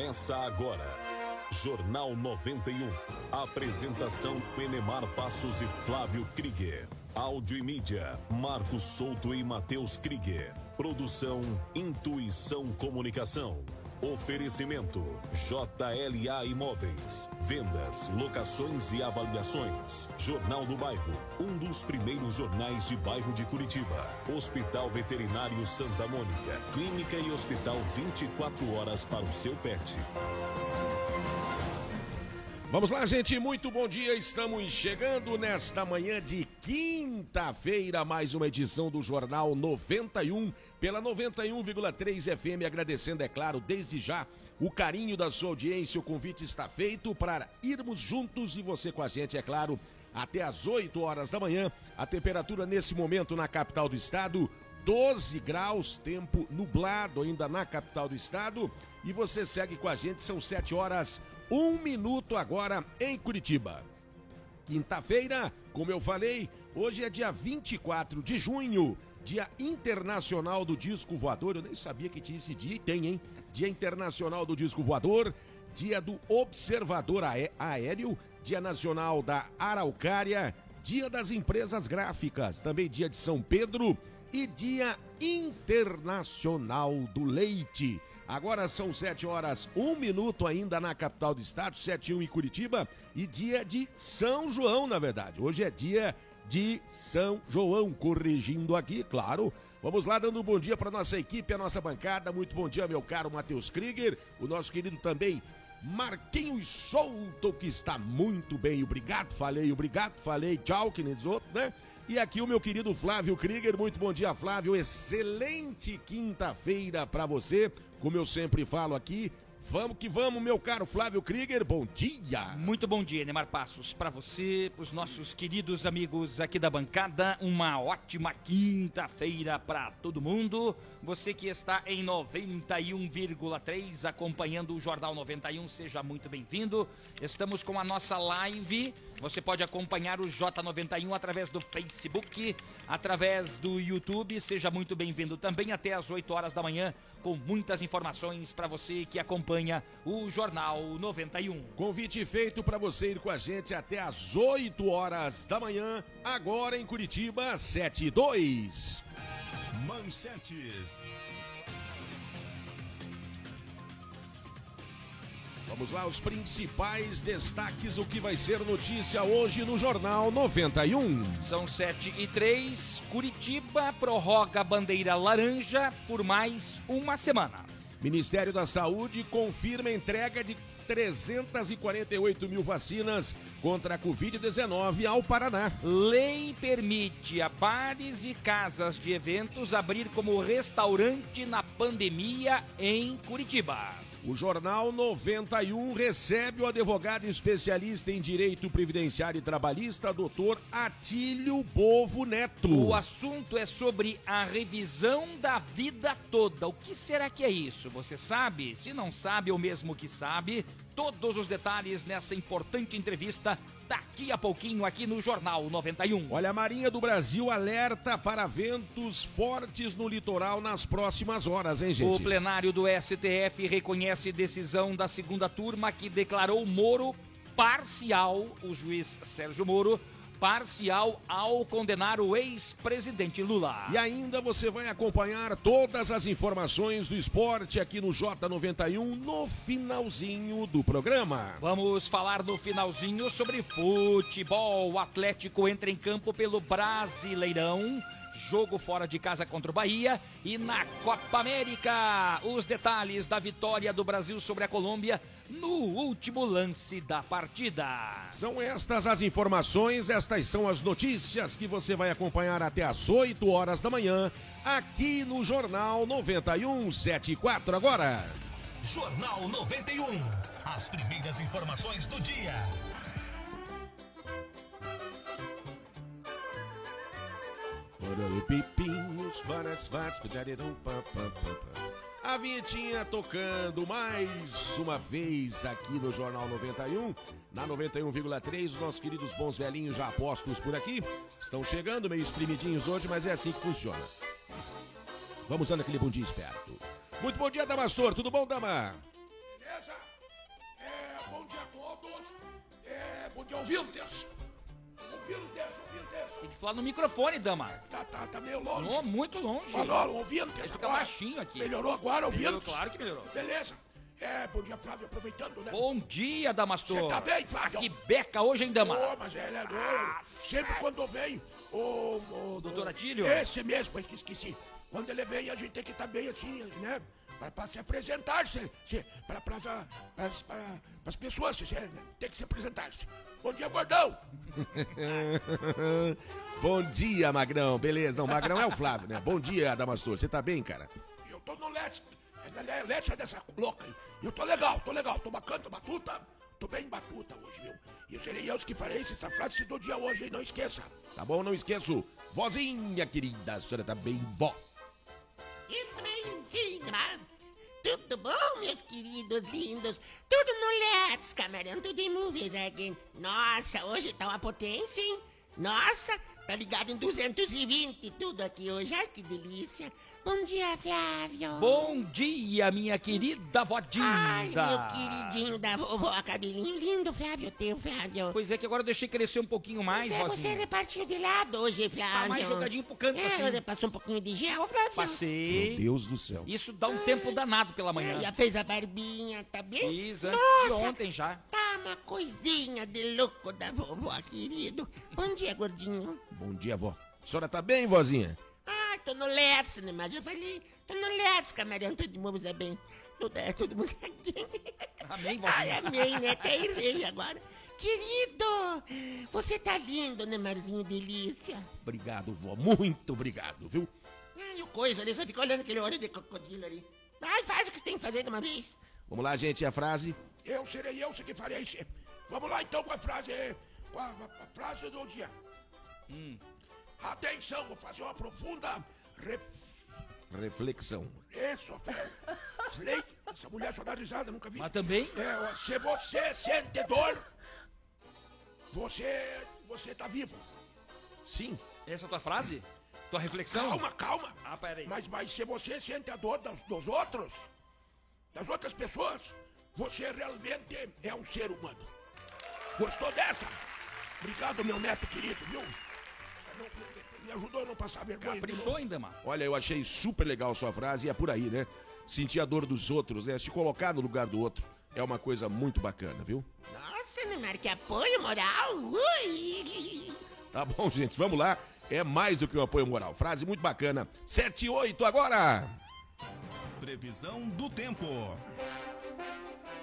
Começa agora. Jornal 91. Apresentação Enemar Passos e Flávio Krieger. Áudio e mídia, Marcos Souto e Matheus Krieger. Produção Intuição Comunicação. Oferecimento JLA Imóveis. Vendas, locações e avaliações. Jornal do Bairro, um dos primeiros jornais de bairro de Curitiba. Hospital Veterinário Santa Mônica. Clínica e hospital 24 horas para o seu pet. Vamos lá, gente, muito bom dia. Estamos chegando nesta manhã de quinta-feira, mais uma edição do Jornal 91, pela 91,3 FM. Agradecendo, é claro, desde já o carinho da sua audiência. O convite está feito para irmos juntos e você com a gente, é claro, até às 8 horas da manhã. A temperatura nesse momento na capital do estado. 12 graus, tempo nublado ainda na capital do estado. E você segue com a gente, são 7 horas um minuto agora em Curitiba. Quinta-feira, como eu falei, hoje é dia 24 de junho, Dia Internacional do Disco Voador. Eu nem sabia que tinha esse dia e tem, hein? Dia Internacional do Disco Voador, Dia do Observador Aéreo, Dia Nacional da Araucária, Dia das Empresas Gráficas, também Dia de São Pedro e Dia Internacional do Leite. Agora são 7 horas, 1 minuto ainda na capital do estado, 7 e 1 em Curitiba, e dia de São João, na verdade. Hoje é dia de São João, corrigindo aqui, claro. Vamos lá, dando um bom dia para nossa equipe, a nossa bancada. Muito bom dia, meu caro Matheus Krieger, o nosso querido também Marquinhos Souto, que está muito bem. Obrigado, falei, obrigado, falei, tchau, que nem diz outro, né? E aqui o meu querido Flávio Krieger. Muito bom dia, Flávio. Excelente quinta-feira para você. Como eu sempre falo aqui, Vamos que vamos, meu caro Flávio Krieger, bom dia! Muito bom dia, Neymar Passos, para você, para os nossos queridos amigos aqui da bancada, uma ótima quinta-feira para todo mundo. Você que está em 91,3 acompanhando o Jornal 91, seja muito bem-vindo. Estamos com a nossa live. Você pode acompanhar o J91 através do Facebook, através do YouTube. Seja muito bem-vindo também até às 8 horas da manhã, com muitas informações para você que acompanha o Jornal 91. Convite feito para você ir com a gente até às 8 horas da manhã, agora em Curitiba, 7 e 2. Manchetes. Vamos lá, os principais destaques, o que vai ser notícia hoje no Jornal 91. São 7 e 3. Curitiba prorroga a bandeira laranja por mais uma semana. Ministério da Saúde confirma entrega de 348 mil vacinas contra a Covid-19 ao Paraná. Lei permite a bares e casas de eventos abrir como restaurante na pandemia em Curitiba. O Jornal 91 recebe o advogado especialista em direito previdenciário e trabalhista, doutor Atílio Bovo Neto. O assunto é sobre a revisão da vida toda. O que será que é isso? Você sabe? Se não sabe ou mesmo que sabe, todos os detalhes nessa importante entrevista daqui a pouquinho aqui no Jornal 91. Olha, a Marinha do Brasil alerta para ventos fortes no litoral nas próximas horas, hein, gente? O plenário do STF reconhece decisão da segunda turma que declarou Moro parcial, o juiz Sérgio Moro parcial ao condenar o ex-presidente Lula. E ainda você vai acompanhar todas as informações do esporte aqui no J91 no finalzinho do programa. Vamos falar no finalzinho sobre futebol. O Atlético entra em campo pelo Brasileirão. Jogo fora de casa contra o Bahia. E na Copa América, os detalhes da vitória do Brasil sobre a Colômbia no último lance da partida. São estas as informações, estas são as notícias que você vai acompanhar até às 8 horas da manhã, aqui no Jornal 9174 agora. Jornal 91. As primeiras informações do dia. A vinhetinha tocando mais uma vez aqui no Jornal 91, na 91,3. os Nossos queridos bons velhinhos já apostos por aqui estão chegando, meio espremidinhos hoje, mas é assim que funciona. Vamos dando aquele bom dia esperto. Muito bom dia, Damastor. Tudo bom, Dama? Beleza? É, bom dia a todos. É, bom dia, ouvintes. Ouvintes, tem que falar no microfone, dama. Tá, tá, tá meio longe. Não, muito longe. Falou, ouvindo. Fica agora. baixinho aqui. Melhorou agora, ouvindo? Melhorou, claro que melhorou. Beleza. É, bom dia, Flávio, aproveitando, né? Bom dia, Damastor. Você tá bem, Flávio? Que beca hoje, hein, dama? Ô, mas ele é doido. Sempre quando vem o... O doutor Atílio? Esse mesmo, é que esqueci. Quando ele vem, a gente tem que estar bem assim, né? Pra se apresentar, se, se, pra, as pessoas, se, né? tem que se apresentar. -se. Bom dia, gordão. Bom dia, Magrão. Beleza, não, Magrão é o Flávio, né? Bom dia, Damastor. Você tá bem, cara? Eu tô no Let's, é Let's dessa louca aí. Eu tô legal, tô legal, tô bacana, tô batuta. Tô bem batuta hoje, viu? E serei eu que farei essa frase do dia hoje, hein? Não esqueça. Tá bom, não esqueço. Vozinha, querida, a senhora tá bem, vó. Efraim tudo bom, meus queridos lindos? Tudo no Let's, camarão, tudo em movies again. Nossa, hoje tá uma potência, hein? Nossa, tá ligado em 220 tudo aqui hoje. Ai, que delícia. Bom dia, Flávio. Bom dia, minha querida vodinha. Ai, meu queridinho da vovó, cabelinho lindo, Flávio, teu, Flávio. Pois é que agora eu deixei crescer um pouquinho mais, Mas é, Você repartiu de lado hoje, Flávio. Tá mais jogadinho pro canto, é, assim. Passou um pouquinho de gel, Flávio? Passei. Meu Deus do céu. Isso dá um tempo danado pela manhã. É, já fez a barbinha, tá bem? Fiz antes Nossa, de ontem já. Tá uma coisinha de louco da vovó, querido. Bom dia, gordinho. Bom dia, vó. A senhora tá bem, vozinha? Tô no Let's, né? Mas eu falei, tô no Let's, camarão, tudo de moves é bem. Tudo é, tudo música Amém, vozinha. Ai, amém, né? Até errei agora. Querido, você tá lindo, né, Marzinho Delícia? Obrigado, vó. Muito obrigado, viu? Ai, o coisa ali, você fica olhando aquele olho de crocodilo ali. Ai, faz o que você tem que fazer de uma vez. Vamos lá, gente, a frase. Eu serei eu que farei isso. Vamos lá, então, com a frase, com a, a, a frase do dia. Hum. Atenção, vou fazer uma profunda re... reflexão. Isso, Falei, essa mulher sonorizada, nunca vi. Mas também? É, se você sente dor, você, você tá vivo. Sim. Essa é a tua frase? Tua reflexão? Calma, calma. Ah, peraí. Mas, mas se você sente a dor dos, dos outros, das outras pessoas, você realmente é um ser humano. Gostou dessa? Obrigado, meu neto querido, viu? Me ajudou a não passar vergonha. Caprichou ainda, mano. Olha, eu achei super legal sua frase e é por aí, né? Sentir a dor dos outros, né? Se colocar no lugar do outro é uma coisa muito bacana, viu? Nossa, Neymar, que apoio moral. Ui. Tá bom, gente, vamos lá. É mais do que um apoio moral. Frase muito bacana. 7 e 8 agora. Previsão do tempo.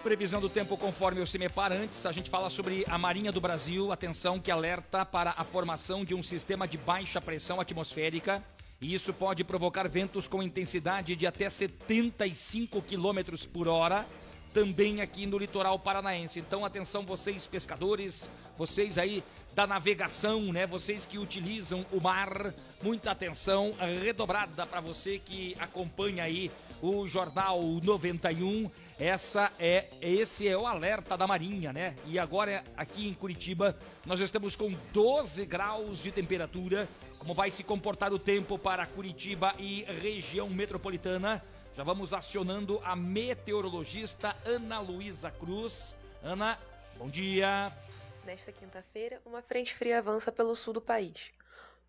Previsão do tempo conforme o CIMEPAR. Antes, a gente fala sobre a Marinha do Brasil. Atenção que alerta para a formação de um sistema de baixa pressão atmosférica. E isso pode provocar ventos com intensidade de até 75 km por hora. Também aqui no litoral paranaense. Então, atenção, vocês pescadores, vocês aí da navegação, né? Vocês que utilizam o mar, muita atenção redobrada para você que acompanha aí o Jornal 91. Essa é esse é o alerta da Marinha, né? E agora aqui em Curitiba nós estamos com 12 graus de temperatura. Como vai se comportar o tempo para Curitiba e região metropolitana? Já vamos acionando a meteorologista Ana Luísa Cruz. Ana, bom dia. Nesta quinta-feira, uma frente fria avança pelo sul do país.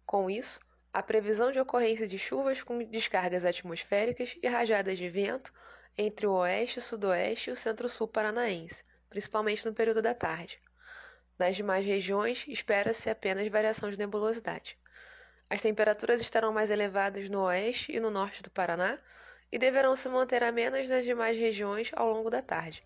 Com isso, a previsão de ocorrência de chuvas com descargas atmosféricas e rajadas de vento entre o oeste, sudoeste e o centro-sul paranaense, principalmente no período da tarde. Nas demais regiões, espera-se apenas variação de nebulosidade. As temperaturas estarão mais elevadas no oeste e no norte do Paraná e deverão se manter amenas nas demais regiões ao longo da tarde.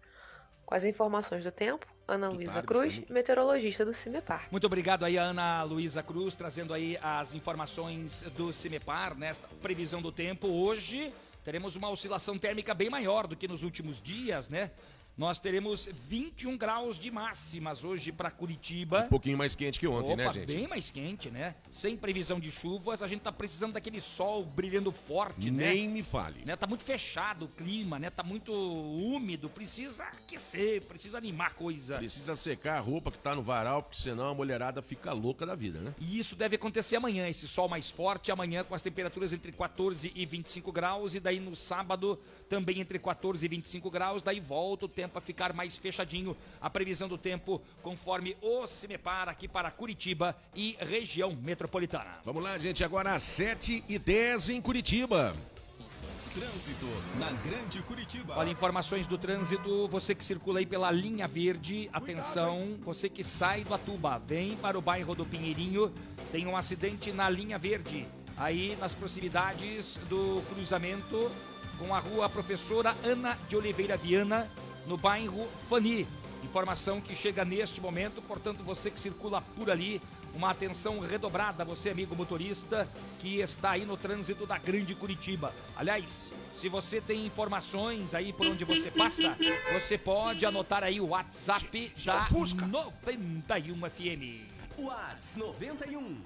Com as informações do tempo, Ana Luísa Cruz, muito... meteorologista do CIMEPAR. Muito obrigado aí, Ana Luísa Cruz, trazendo aí as informações do CIMEPAR nesta previsão do tempo. Hoje teremos uma oscilação térmica bem maior do que nos últimos dias, né? Nós teremos 21 graus de máximas hoje para Curitiba. Um pouquinho mais quente que ontem, Opa, né, gente? Bem mais quente, né? Sem previsão de chuvas, a gente tá precisando daquele sol brilhando forte, Nem né? Nem me fale. Né? Tá muito fechado o clima, né? Tá muito úmido, precisa aquecer, precisa animar a coisa. Precisa secar a roupa que tá no varal, porque senão a mulherada fica louca da vida, né? E isso deve acontecer amanhã, esse sol mais forte, amanhã com as temperaturas entre 14 e 25 graus, e daí no sábado também entre 14 e 25 graus, daí volta o tempo tempo a ficar mais fechadinho. A previsão do tempo conforme o CIMEPAR aqui para Curitiba e região metropolitana. Vamos lá, gente, agora às 7 e 10 em Curitiba. Trânsito na Grande Curitiba. Olha, informações do trânsito, você que circula aí pela linha verde, atenção, você que sai do Atuba, vem para o bairro do Pinheirinho, tem um acidente na linha verde, aí nas proximidades do cruzamento com a rua Professora Ana de Oliveira Viana, no bairro Fani. Informação que chega neste momento, portanto, você que circula por ali, uma atenção redobrada, você amigo motorista que está aí no trânsito da Grande Curitiba. Aliás, se você tem informações aí por onde você passa, você pode anotar aí o WhatsApp da 91 FM. Whats 91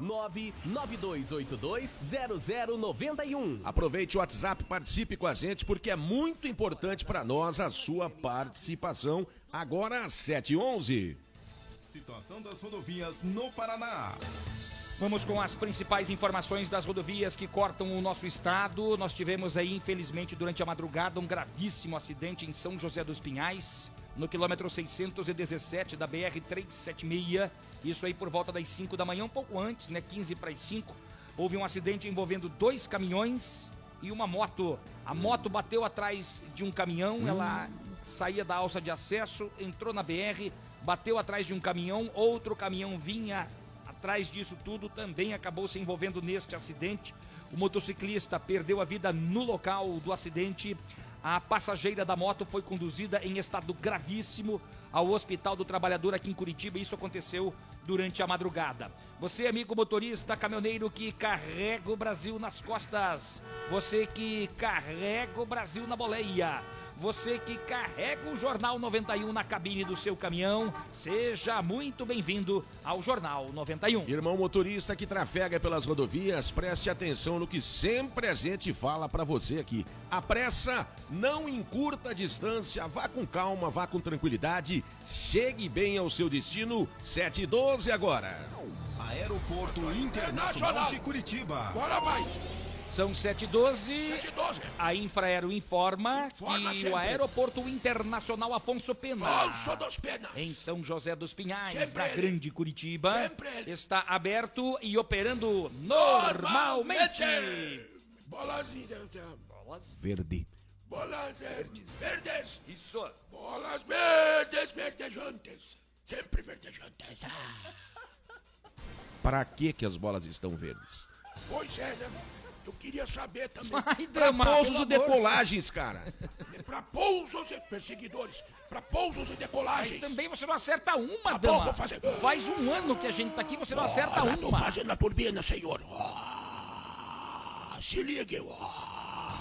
992820091. Aproveite o WhatsApp, participe com a gente, porque é muito importante para nós a sua participação. Agora às 7h11. Situação das rodovias no Paraná. Vamos com as principais informações das rodovias que cortam o nosso estado. Nós tivemos aí, infelizmente, durante a madrugada, um gravíssimo acidente em São José dos Pinhais, no quilômetro 617 da BR-376. Isso aí por volta das 5 da manhã, um pouco antes, né? 15 para as 5. Houve um acidente envolvendo dois caminhões e uma moto. A moto bateu atrás de um caminhão, ela saía da alça de acesso, entrou na BR, bateu atrás de um caminhão, outro caminhão vinha atrás disso tudo, também acabou se envolvendo neste acidente. O motociclista perdeu a vida no local do acidente. A passageira da moto foi conduzida em estado gravíssimo ao Hospital do Trabalhador aqui em Curitiba. Isso aconteceu durante a madrugada. Você, amigo motorista, caminhoneiro que carrega o Brasil nas costas. Você que carrega o Brasil na boleia. Você que carrega o Jornal 91 na cabine do seu caminhão, seja muito bem-vindo ao Jornal 91. Irmão motorista que trafega pelas rodovias, preste atenção no que sempre a gente fala para você aqui. A pressa não encurta a distância, vá com calma, vá com tranquilidade, chegue bem ao seu destino. 7 e 12 agora. Aeroporto Internacional de Curitiba. Bora mais. São 7h12. 712. A Infraero informa, Informa que sempre. o Aeroporto Internacional Afonso Pena, penas. em São José dos Pinhais, Sempre na ele. Grande Curitiba, está aberto e operando normalmente. Bolas Verde. Bolas verdes. Verdes. Isso. Bolas verdes, verdejantes. Sempre verdejantes. Para que que as bolas estão verdes? Pois é, né? Eu queria saber também. Vai, Dama, pousos e decolagens, cara. Pra pousos e perseguidores. Pra pousos e Mas decolagens. também você não acerta uma, Tá bom, Dama. vou fazer. Faz um ano que a gente tá aqui, você não acerta Olha, tô uma. fazendo a turbina, senhor. Ah, se ligue. ah.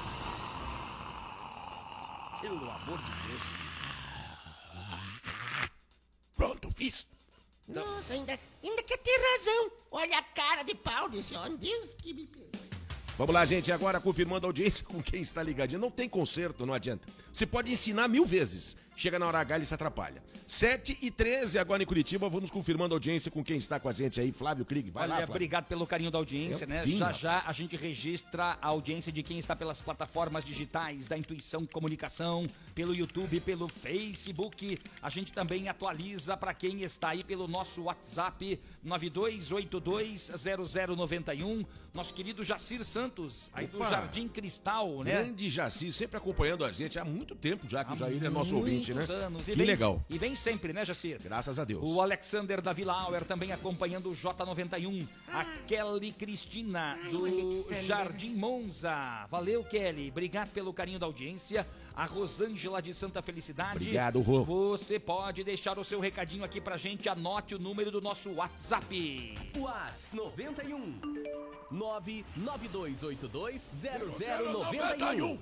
Pelo amor de Deus. Pronto, fiz. Nossa, ainda, ainda quer ter razão. Olha a cara de pau desse homem. Deus que me perdoe. Vamos lá, gente, agora confirmando a audiência com quem está ligadinho. Não tem conserto, não adianta. Você pode ensinar mil vezes. Chega na hora H, ele se atrapalha. 7 e 13 agora em Curitiba. Vamos confirmando a audiência com quem está com a gente aí. Flávio Krieg, vai Olha, lá, Flávio. obrigado pelo carinho da audiência, Eu né? vi, já rapaz. já a gente registra a audiência de quem está pelas plataformas digitais da Intuição Comunicação, pelo YouTube, pelo Facebook. A gente também atualiza para quem está aí pelo nosso WhatsApp 92820091. Nosso querido Jacir Santos, aí do Opa. Jardim Cristal, né? Grande Jaci, sempre acompanhando a gente há muito tempo já, que Há o Jair é nosso ouvinte, né? anos. E Que vem- legal. E vem sempre, né, Jacir? Graças a Deus. O Alexander da Vila Auer também acompanhando o J91. A Kelly Cristina do. Jardim Monza. Valeu, Kelly. Obrigado pelo carinho da audiência. A Rosângela de Santa Felicidade. Obrigado, Rô. Você pode deixar o seu recadinho aqui pra gente. Anote o número do nosso WhatsApp. Whats 91 992820091.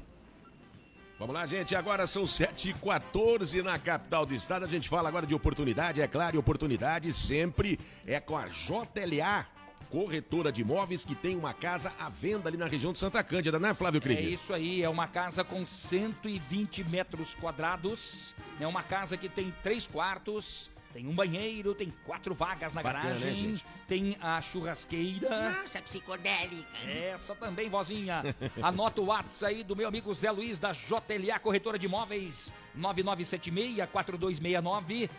Vamos lá, gente. Agora são 7h14 na capital do estado. A gente fala agora de oportunidade, é claro, e oportunidade sempre é com a JLA, corretora de imóveis que tem uma casa à venda ali na região de Santa Cândida, né, Flávio É Krieger? isso aí, é uma casa com 120 metros quadrados. É uma casa que tem três quartos, Tem um banheiro, tem quatro vagas na Bacana, né, garagem, gente? tem a churrasqueira. Nossa, psicodélica. Essa também, vozinha. Anota o WhatsApp aí do meu amigo Zé Luiz da JLA Corretora de Imóveis 9976-4269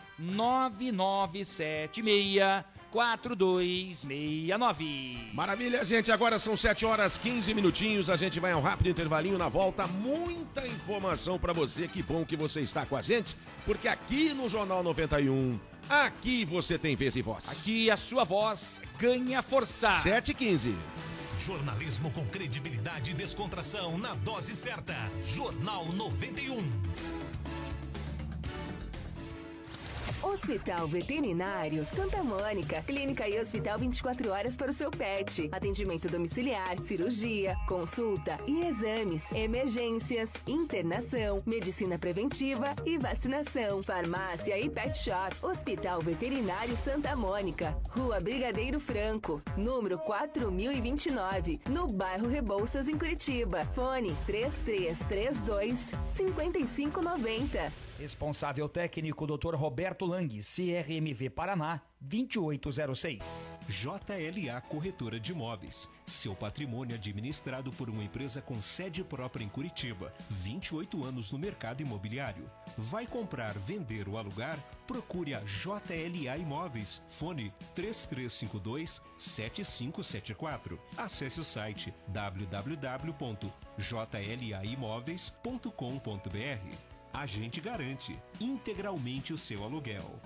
9976-4269. Maravilha, gente. Agora são 7 horas 15 minutinhos. A gente vai a um rápido intervalinho na volta. Muita informação pra você. Que bom que você está com a gente, porque aqui no Jornal 91, aqui você tem vez e voz. Aqui a sua voz ganha força. 7 e 15. Jornalismo com credibilidade e descontração na dose certa. Jornal 91. Hospital Veterinário Santa Mônica. Clínica e hospital 24 horas para o seu pet. Atendimento domiciliar, cirurgia, consulta e exames, emergências, internação, medicina preventiva e vacinação. Farmácia e pet shop. Hospital Veterinário Santa Mônica. Rua Brigadeiro Franco, número 4029, no bairro Rebouças, em Curitiba. Fone 3332 5590. Responsável técnico Dr. Roberto Lang, CRMV Paraná, 2806. JLA Corretora de Imóveis. Seu patrimônio administrado por uma empresa com sede própria em Curitiba. 28 anos no mercado imobiliário. Vai comprar, vender ou alugar? Procure a JLA Imóveis. Fone 3352 7574. Acesse o site www.jlaimóveis.com.br. A gente garante integralmente o seu aluguel.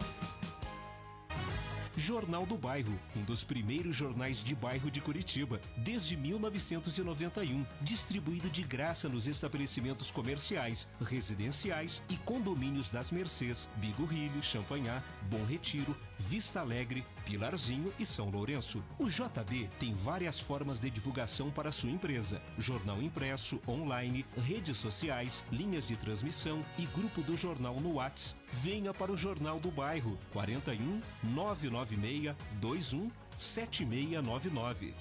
Jornal do Bairro, um dos primeiros jornais de bairro de Curitiba, desde 1991, distribuído de graça nos estabelecimentos comerciais, residenciais e condomínios das Mercês, Bigorrilho, Champanhar, Bom Retiro, Vista Alegre, Pilarzinho e São Lourenço. O JB tem várias formas de divulgação para sua empresa: jornal impresso, online, redes sociais, linhas de transmissão e grupo do jornal no Whats. Venha para o Jornal do Bairro 41 996 21 7699.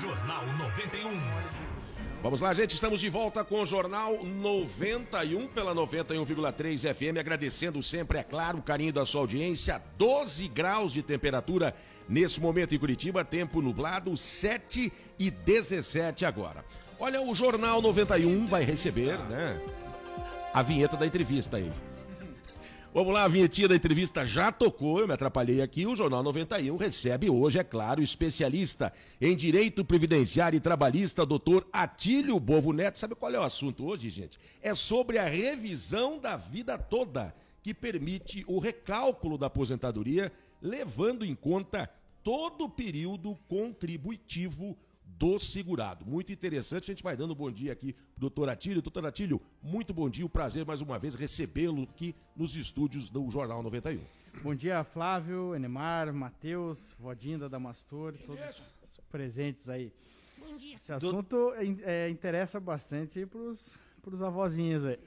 Jornal 91. Vamos lá, gente, estamos de volta com o Jornal 91 pela 91,3 FM, agradecendo sempre, é claro, o carinho da sua audiência. 12 graus de temperatura nesse momento em Curitiba, tempo nublado, 7 e 17 agora. Olha, o Jornal 91 vai receber, né, a vinheta da entrevista aí. Vamos lá, a vinhetinha da entrevista já tocou, eu me atrapalhei aqui. O Jornal 91 recebe hoje, é claro, especialista em direito previdenciário e trabalhista, doutor Atílio Bovo Neto. Sabe qual é o assunto hoje, gente? É sobre a revisão da vida toda, que permite o recálculo da aposentadoria, levando em conta todo o período contributivo do segurado. Muito interessante, a gente vai dando um bom dia aqui pro doutor Atílio. Doutor Atílio, muito bom dia, um prazer mais uma vez recebê-lo aqui nos estúdios do Jornal 91. Bom dia, Flávio, Enemar, Matheus, Vodinda, Damastor, todos presentes aí. Bom dia. Esse assunto é, interessa bastante pros, pros avózinhos aí.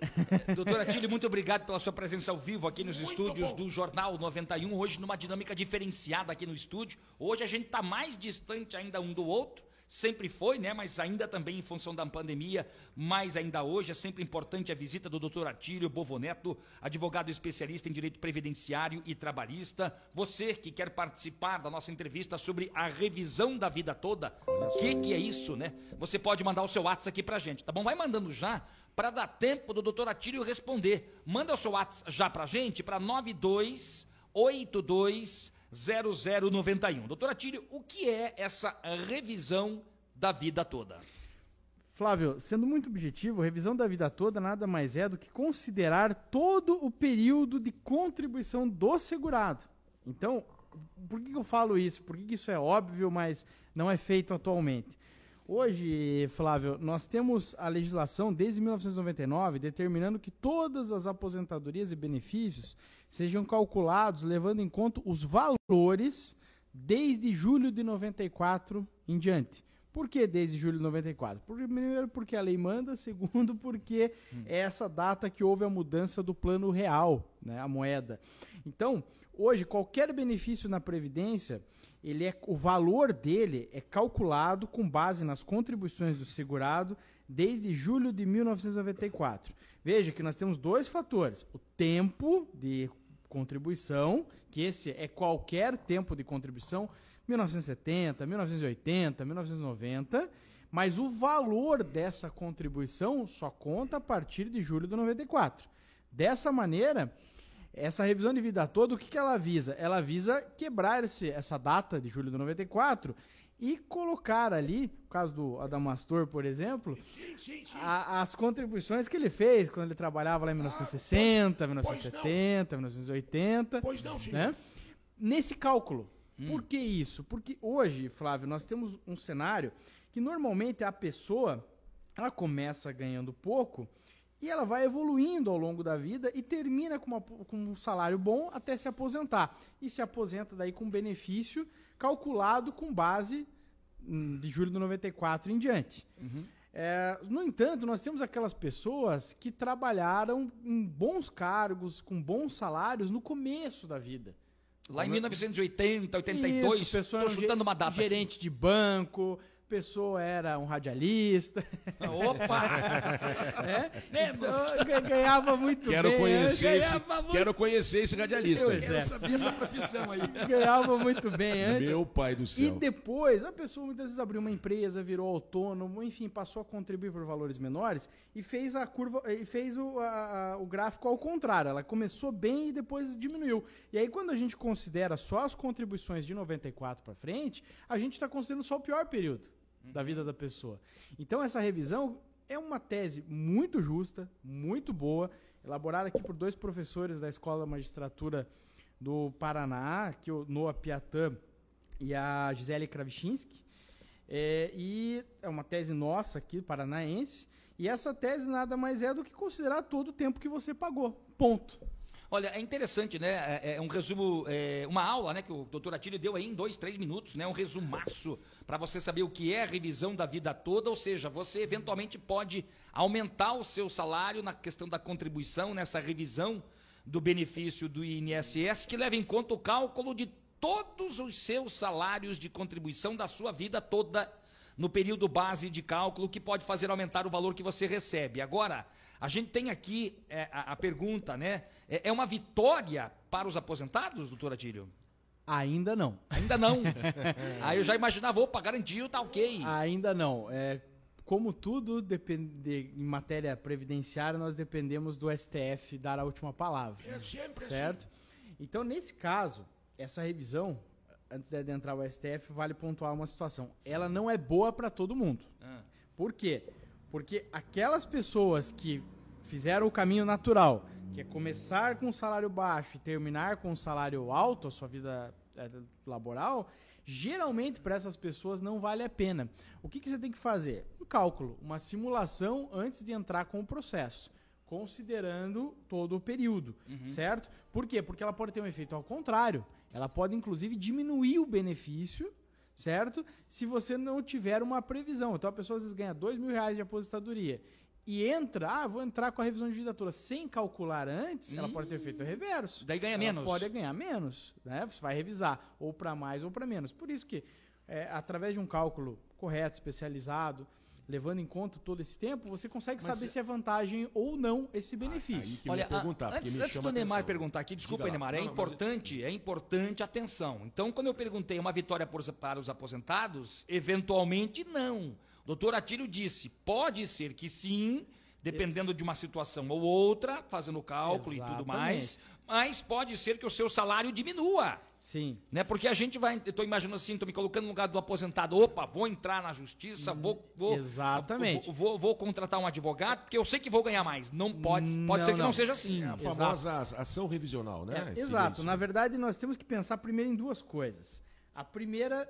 Doutor Atílio, muito obrigado pela sua presença ao vivo aqui nos estúdios do Jornal 91. Hoje, numa dinâmica diferenciada aqui no estúdio. Hoje a gente está mais distante ainda um do outro. Sempre foi, né? Mas ainda também em função da pandemia, mais ainda hoje, é sempre importante a visita do doutor Atílio Bovoneto, advogado especialista em direito previdenciário e trabalhista. Você que quer participar da nossa entrevista sobre a revisão da vida toda, o que, que é isso, né? Você pode mandar o seu WhatsApp aqui pra gente, tá bom? Vai mandando já para dar tempo do doutor Atílio responder. Manda o seu WhatsApp já pra gente, para 9282 0091. Doutor Atílio, o que é essa revisão da vida toda? Flávio, sendo muito objetivo, revisão da vida toda nada mais é do que considerar todo o período de contribuição do segurado. Então, por que eu falo isso? Por que isso é óbvio, mas não é feito atualmente? Hoje, Flávio, nós temos a legislação desde 1999 determinando que todas as aposentadorias e benefícios sejam calculados levando em conta os valores desde julho de 94 em diante. Por que desde julho de 94? Por- Primeiro, porque a lei manda. Segundo, porque é essa data que houve a mudança do plano real, né, a moeda. Então, hoje, qualquer benefício na Previdência, ele é, o valor dele é calculado com base nas contribuições do segurado desde julho de 1994. Veja que nós temos dois fatores: o tempo de contribuição, que esse é qualquer tempo de contribuição, 1970, 1980, 1990, mas o valor dessa contribuição só conta a partir de julho de 94. Dessa maneira, essa revisão de vida toda, o que, que ela visa? Ela visa quebrar esse, essa data de julho de 94 e colocar ali, no caso do Adamastor, por exemplo, Sim, sim, sim. a- as contribuições que ele fez quando ele trabalhava lá em 1960, Ah, pois- pois 1970, 1980. Pois não, né? Nesse cálculo. Por que isso? Porque hoje, Flávio, nós temos um cenário que normalmente a pessoa ela começa ganhando pouco e ela vai evoluindo ao longo da vida e termina com, uma- com um salário bom até se aposentar. E se aposenta daí com benefício calculado com base hum, de julho de 94 em diante. É, no entanto, nós temos aquelas pessoas que trabalharam em bons cargos, com bons salários no começo da vida. Lá em 1980, 82, Isso, pessoa tô era um chutando uma data. Gerente de banco, pessoa era um radialista. aqui. Opa! é? Então, ga- ganhava muito Quero bem. conhecer, esse, muito. quero conhecer esse radialista. Pois Eu é. sabia essa profissão aí. Ganhava muito bem antes. Meu pai do E céu. depois, a pessoa muitas vezes abriu uma empresa, virou autônomo, enfim, passou a contribuir por valores menores e fez a curva, e fez o, a- a- o gráfico ao contrário. Ela começou bem e depois diminuiu. E aí, quando a gente considera só as contribuições de 94 para frente, a gente está considerando só o pior período da vida da pessoa. Então, essa revisão é uma tese muito justa, muito boa, elaborada aqui por dois professores da Escola de Magistratura do Paraná, que o Noah Piatã e a Gisele Kravchinski. É, e é uma tese nossa aqui, paranaense. E essa tese nada mais é do que considerar todo o tempo que você pagou. Ponto. Olha, é interessante, né? É, é um resumo, é, uma aula, né, que o doutor Atílio deu aí em dois, três minutos, né? Um resumaço para você saber o que é a revisão da vida toda, ou seja, você eventualmente pode aumentar o seu salário na questão da contribuição, nessa revisão do benefício do INSS, que leva em conta o cálculo de todos os seus salários de contribuição da sua vida toda no período base de cálculo, que pode fazer aumentar o valor que você recebe. Agora, a gente tem aqui é, a, a pergunta, né? É, é uma vitória para os aposentados, doutor Atílio? Ainda não. Ainda não. Aí eu já imaginava, opa, garantiu, tá ok. Ainda não. É, como tudo depende, em matéria previdenciária, nós dependemos do STF dar a última palavra. É sempre certo? Então, nesse caso, essa revisão, antes de adentrar o STF, vale pontuar uma situação. Ela não é boa para todo mundo. Ah. Por quê? Porque aquelas pessoas que fizeram o caminho natural, que é começar com um salário baixo e terminar com um salário alto, a sua vida eh, laboral, geralmente para essas pessoas não vale a pena. O que, que você tem que fazer? Um cálculo, uma simulação antes de entrar com o processo, considerando todo o período, certo? Por quê? Porque ela pode ter um efeito ao contrário. Ela pode, inclusive, diminuir o benefício certo? Se você não tiver uma previsão. Então a pessoa às vezes ganha dois mil reais de aposentadoria e entra, ah, vou entrar com a revisão de vida toda sem calcular antes, ela pode ter feito o reverso. Daí ganha Ela menos. Pode ganhar menos, né? Você vai revisar ou para mais ou para menos. Por isso que é, através de um cálculo correto, especializado, levando em conta todo esse tempo, você consegue Mas saber se- se é vantagem ou não esse benefício. Aí que Olha, eu a- antes, antes do Neymar atenção. perguntar aqui, desculpa. Neymar, é Não, importante, é importante a atenção. Então, quando eu perguntei uma vitória por- para os aposentados, eventualmente não. Doutor Atílio disse, pode ser que sim, dependendo de uma situação ou outra, fazendo o cálculo e tudo mais, mas pode ser que o seu salário diminua. Sim. Né? Porque a gente vai, eu tô imaginando assim, tô me colocando no lugar do aposentado, opa, vou entrar na justiça, vou, vou Exatamente. vou, vou- vou contratar um advogado, porque eu sei que vou ganhar mais. Não pode, pode Não, ser que não, não. seja assim. É a famosa ação revisional, né? É, exato. Na verdade, nós temos que pensar primeiro em duas coisas. A primeira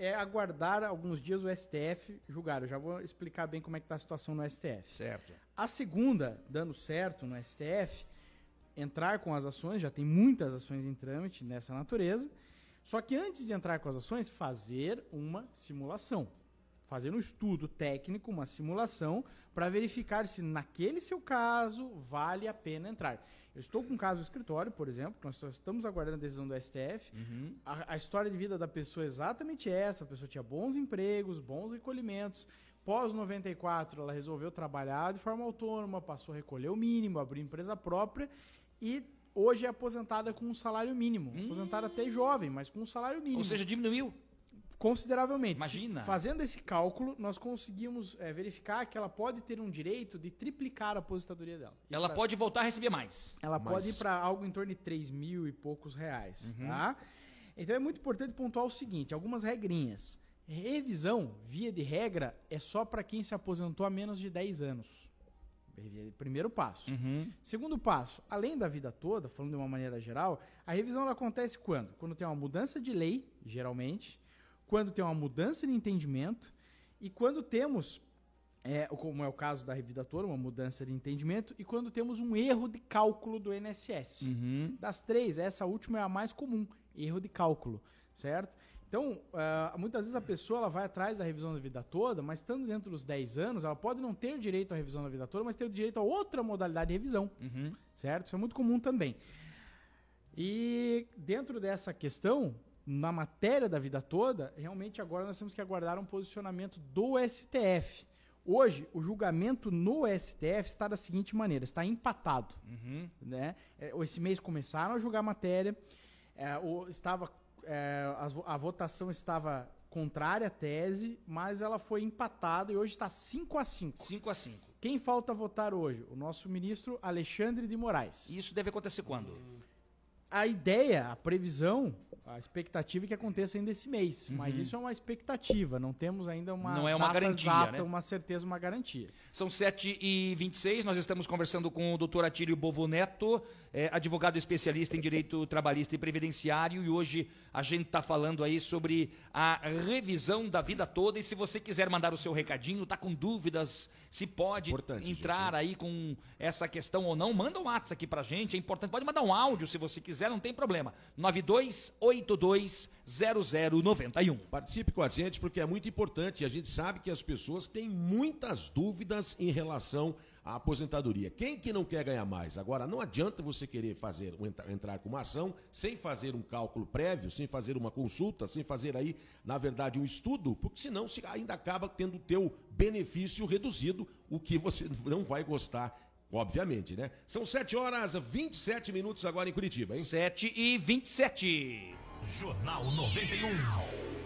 é aguardar alguns dias o STF julgar. Eu já vou explicar bem como é que está a situação no STF. Certo. A segunda, dando certo no STF, entrar com as ações, já tem muitas ações em trâmite nessa natureza. Só que antes de entrar com as ações, fazer uma simulação. Fazer um estudo técnico, uma simulação, para verificar se naquele seu caso vale a pena entrar. Eu estou com um caso no escritório, por exemplo, que nós estamos aguardando a decisão do STF. A, a história de vida da pessoa é exatamente essa. A pessoa tinha bons empregos, bons recolhimentos. Pós 94, ela resolveu trabalhar de forma autônoma, passou a recolher o mínimo, abriu empresa própria e hoje é aposentada com um salário mínimo. Aposentada até jovem, mas com um salário mínimo. Ou seja, diminuiu. Consideravelmente. Imagina. Fazendo esse cálculo, nós conseguimos é, verificar que ela pode ter um direito de triplicar a aposentadoria dela. E Ela pra- pode voltar a receber mais. ela Mas- pode ir para algo em torno de 3 mil e poucos reais, tá? Então é muito importante pontuar o seguinte, algumas regrinhas. Revisão, via de regra, é só para quem se aposentou há menos de 10 anos. Primeiro passo. Segundo passo, além da vida toda, falando de uma maneira geral, a revisão ela acontece quando? Quando tem uma mudança de lei, geralmente, quando tem uma mudança de entendimento e quando temos é, como é o caso da Revida Toda, uma mudança de entendimento, e quando temos um erro de cálculo do INSS. Das três, essa última é a mais comum, erro de cálculo, certo? Então, ah, muitas vezes a pessoa ela vai atrás da revisão da vida toda, mas estando dentro dos 10 anos, ela pode não ter direito à revisão da vida toda, mas ter direito a outra modalidade de revisão, certo? Isso é muito comum também. E dentro dessa questão, na matéria da vida toda, realmente agora nós temos que aguardar um posicionamento do STF. Hoje, o julgamento no STF está da seguinte maneira: está empatado. Né? É, Esse mês começaram a julgar a matéria, é, o- estava, é, vo- a votação estava contrária à tese, mas ela foi empatada e hoje está 5 a 5 5 a 5. Quem falta votar hoje? O nosso ministro Alexandre de Moraes. E isso deve acontecer quando? A ideia, a previsão, a expectativa é que aconteça ainda esse mês. Mas isso é uma expectativa, não temos ainda uma, Uhum. Não é uma garantia, exata, né? uma certeza, uma garantia. São 7 e 26 nós estamos conversando com o doutor Atílio Bovo Neto, é, advogado especialista em direito trabalhista e previdenciário, e hoje a gente está falando aí sobre a revisão da vida toda, e se você quiser mandar o seu recadinho, tá com dúvidas, se pode Importante, entrar aí com essa questão ou não, manda um WhatsApp aqui pra gente, é importante, pode mandar um áudio se você quiser, não tem problema, 92820091. Participe com a gente porque é muito importante. A gente sabe que as pessoas têm muitas dúvidas em relação à aposentadoria. Quem que não quer ganhar mais? Agora, não adianta você querer fazer entra- entrar com uma ação sem fazer um cálculo prévio, sem fazer uma consulta, sem fazer aí, na verdade, um estudo, porque senão você ainda acaba tendo o teu benefício reduzido, o que você não vai gostar, obviamente, né? São 7 horas 27 minutos agora em Curitiba, hein? 7 e 27. Jornal 91.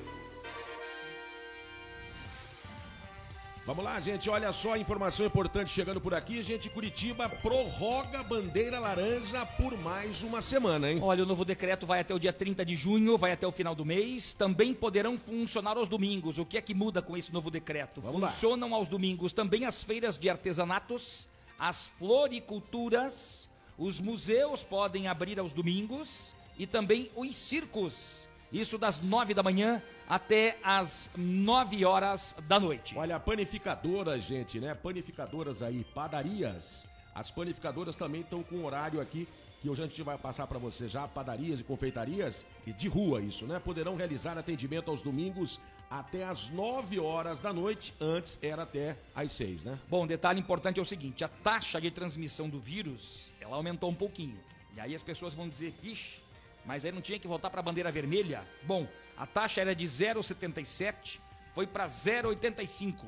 Vamos lá, gente. Olha só a informação importante chegando por aqui. Gente, Curitiba prorroga a bandeira laranja por mais uma semana, hein? Olha, o novo decreto vai até o dia 30 de junho, vai até o final do mês. Também poderão funcionar aos domingos. O que é que muda com esse novo decreto? Vamos lá. Funcionam aos domingos também as feiras de artesanatos, as floriculturas, os museus podem abrir aos domingos e também os circos. Isso das 9 da manhã até as 9 horas da noite. Olha, panificadoras, gente, né? Panificadoras aí, padarias. As panificadoras também estão com horário aqui que hoje a gente vai passar para você já, padarias e confeitarias, e de rua isso, né? Poderão realizar atendimento aos domingos até às 9 horas da noite, antes era até às 6, né? Bom, detalhe importante é o seguinte: a taxa de transmissão do vírus ela aumentou um pouquinho. E aí as pessoas vão dizer, vixe, mas aí não tinha que voltar para a bandeira vermelha? Bom, a taxa era de 0,77, foi para 0,85.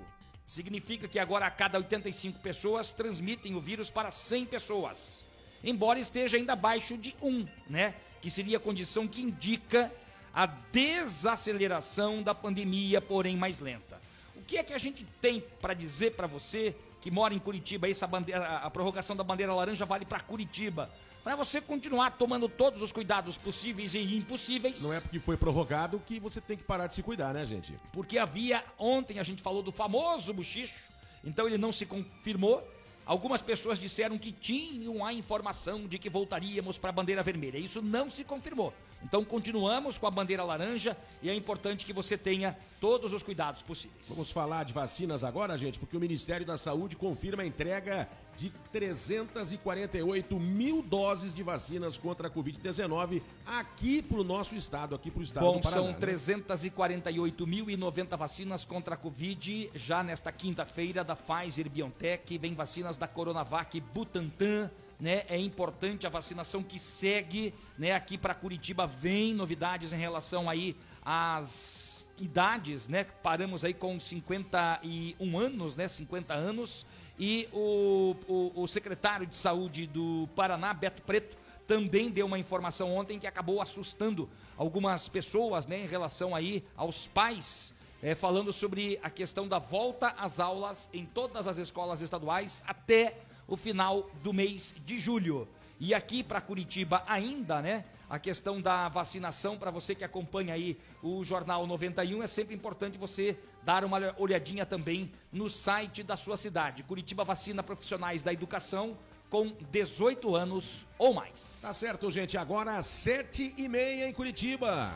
Significa que agora a cada 85 pessoas transmitem o vírus para 100 pessoas. Embora esteja ainda abaixo de 1, né? Que seria a condição que indica a desaceleração da pandemia, porém mais lenta. O que é que a gente tem para dizer para você que mora em Curitiba? Essa bandeira, a prorrogação da bandeira laranja vale para Curitiba. Para você continuar tomando todos os cuidados possíveis e impossíveis. Não é porque foi prorrogado que você tem que parar de se cuidar, né, gente? Porque havia, ontem a gente falou do famoso buchicho, então ele não se confirmou. Algumas pessoas disseram que tinham a informação de que voltaríamos para a bandeira vermelha. Isso não se confirmou. Então continuamos com a bandeira laranja e é importante que você tenha todos os cuidados possíveis. Vamos falar de vacinas agora, gente, porque o Ministério da Saúde confirma a entrega de 348 mil doses de vacinas contra a Covid-19 aqui para o nosso estado, aqui para o estado Bom, do Paraná. são né? 348.090 vacinas contra a Covid. Já nesta quinta-feira, da Pfizer BioNTech, vem vacinas da Coronavac Butantan. Né? É importante a vacinação que segue né? aqui para Curitiba. Vem novidades em relação aí às idades, né? Paramos aí com 51 anos, né? 50 anos. E o, o, o secretário de saúde do Paraná, Beto Preto, também deu uma informação ontem que acabou assustando algumas pessoas, né, em relação aí aos pais, eh, falando sobre a questão da volta às aulas em todas as escolas estaduais até o final do mês de julho. E aqui para Curitiba ainda, né? A questão da vacinação, para você que acompanha aí o Jornal 91, é sempre importante você dar uma olhadinha também no site da sua cidade. Curitiba vacina profissionais da educação com 18 anos ou mais. Tá certo, gente. Agora, sete e meia em Curitiba.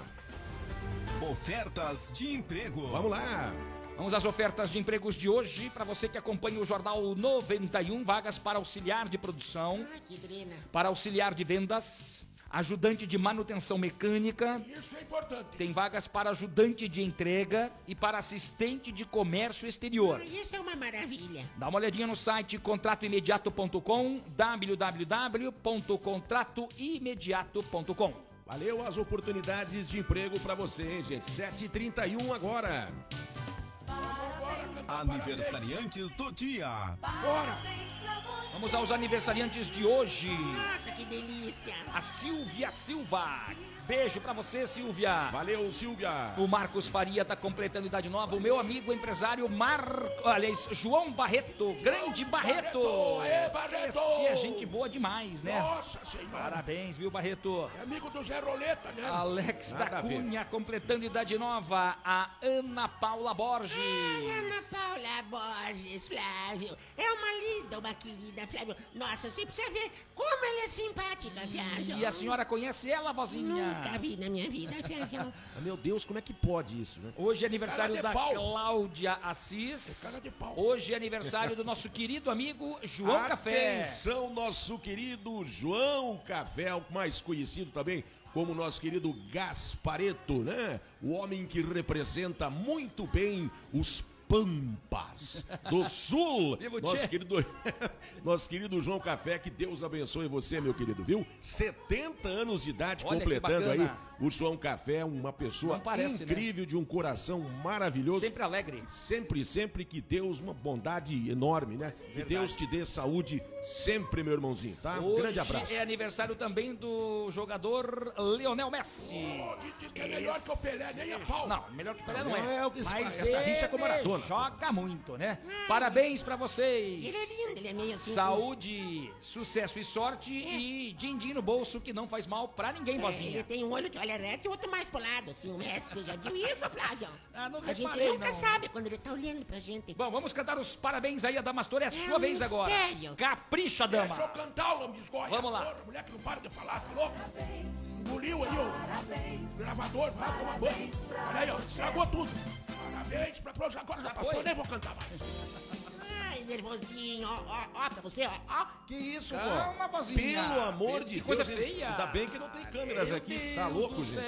Ofertas de emprego. Vamos lá. Vamos às ofertas de empregos de hoje. Para você que acompanha o Jornal 91, vagas para auxiliar de produção, Ah, que drena. para auxiliar de vendas, ajudante de manutenção mecânica, Isso é importante. tem vagas para ajudante de entrega e para assistente de comércio exterior. Isso é uma maravilha. Dá uma olhadinha no site contratoimediato.com, www.contratoimediato.com. Valeu as oportunidades de emprego pra você, hein, gente. 7h31 agora. Aniversariantes do dia. Bora. Vamos aos aniversariantes de hoje. Nossa, que delícia. A Silvia Silva. Beijo pra você, Silvia. Valeu, Silvia. O Marcos Faria tá completando idade nova. O meu amigo empresário Mar... Aliás, João Barreto. Grande Barreto. Barreto, é, Barreto. Esse é gente boa demais, né? Nossa senhora. Parabéns, viu, Barreto? É amigo do Zé Roleta, né? Alex Nada da. Cunha completando idade nova. A Ana Paula Borges. Ana Paula Borges, Flávio. É uma linda, uma querida, Flávio. Nossa, você precisa ver como ela é simpática, Flávio. E a senhora conhece ela, vozinha? Nunca vi na minha vida. Ah, Meu Deus, como é que pode isso, né? Hoje é aniversário da pau. Cláudia Assis. É cara de pau. Hoje é aniversário do nosso querido amigo João Café. Atenção, nosso querido João Café, o mais conhecido também como nosso querido Gaspareto, né? O homem que representa muito bem os Pampas do Sul. Nosso querido, nosso querido João Café, que Deus abençoe você, meu querido, viu? 70 anos de idade Olha completando aí. O João Café, uma pessoa parece, né? incrível, de um coração maravilhoso. Sempre alegre. Sempre, sempre que Deus, uma bondade enorme, né? Que Deus te dê saúde sempre, meu irmãozinho, tá? Um Hoje grande abraço. é aniversário também do jogador Leonel Messi. Diz- diz que é melhor que o Pelé, nem a pau. Não, melhor que o Pelé não, Não, é. é Mas essa rixa é com ele Maradona. Joga muito, né? Parabéns pra vocês. Ele é lindo, ele é meio assim. Saúde, sucesso e sorte e din-din no bolso que não faz mal pra ninguém, É, ele vozinha. tem um olho que olha reto e o outro mais pro lado, assim, o Messi. Você já viu isso, Flávio? Ah, não A gente reparei, nunca não. sabe quando ele tá olhando pra gente. Bom, vamos cantar os parabéns aí, a Damastor, é a sua um vez agora. mistério. Capricha, Deixa eu dama. cantar o lambisgoia. Vamos lá. Porra, mulher que não para de falar, tá louco? Engoliu aí o gravador, vai tomar banho. Olha aí, ó, estragou tudo. Parabéns pra todos. Agora já passou, nem vou cantar mais. Ai, nervosinho, ó, ó, ó, pra você, ó, ó. Que isso, Calma, pô? vozinha. Pelo amor Que de coisa Deus. feia. Ainda bem que não tem câmeras Meu aqui. Deus tá louco, gente? céu.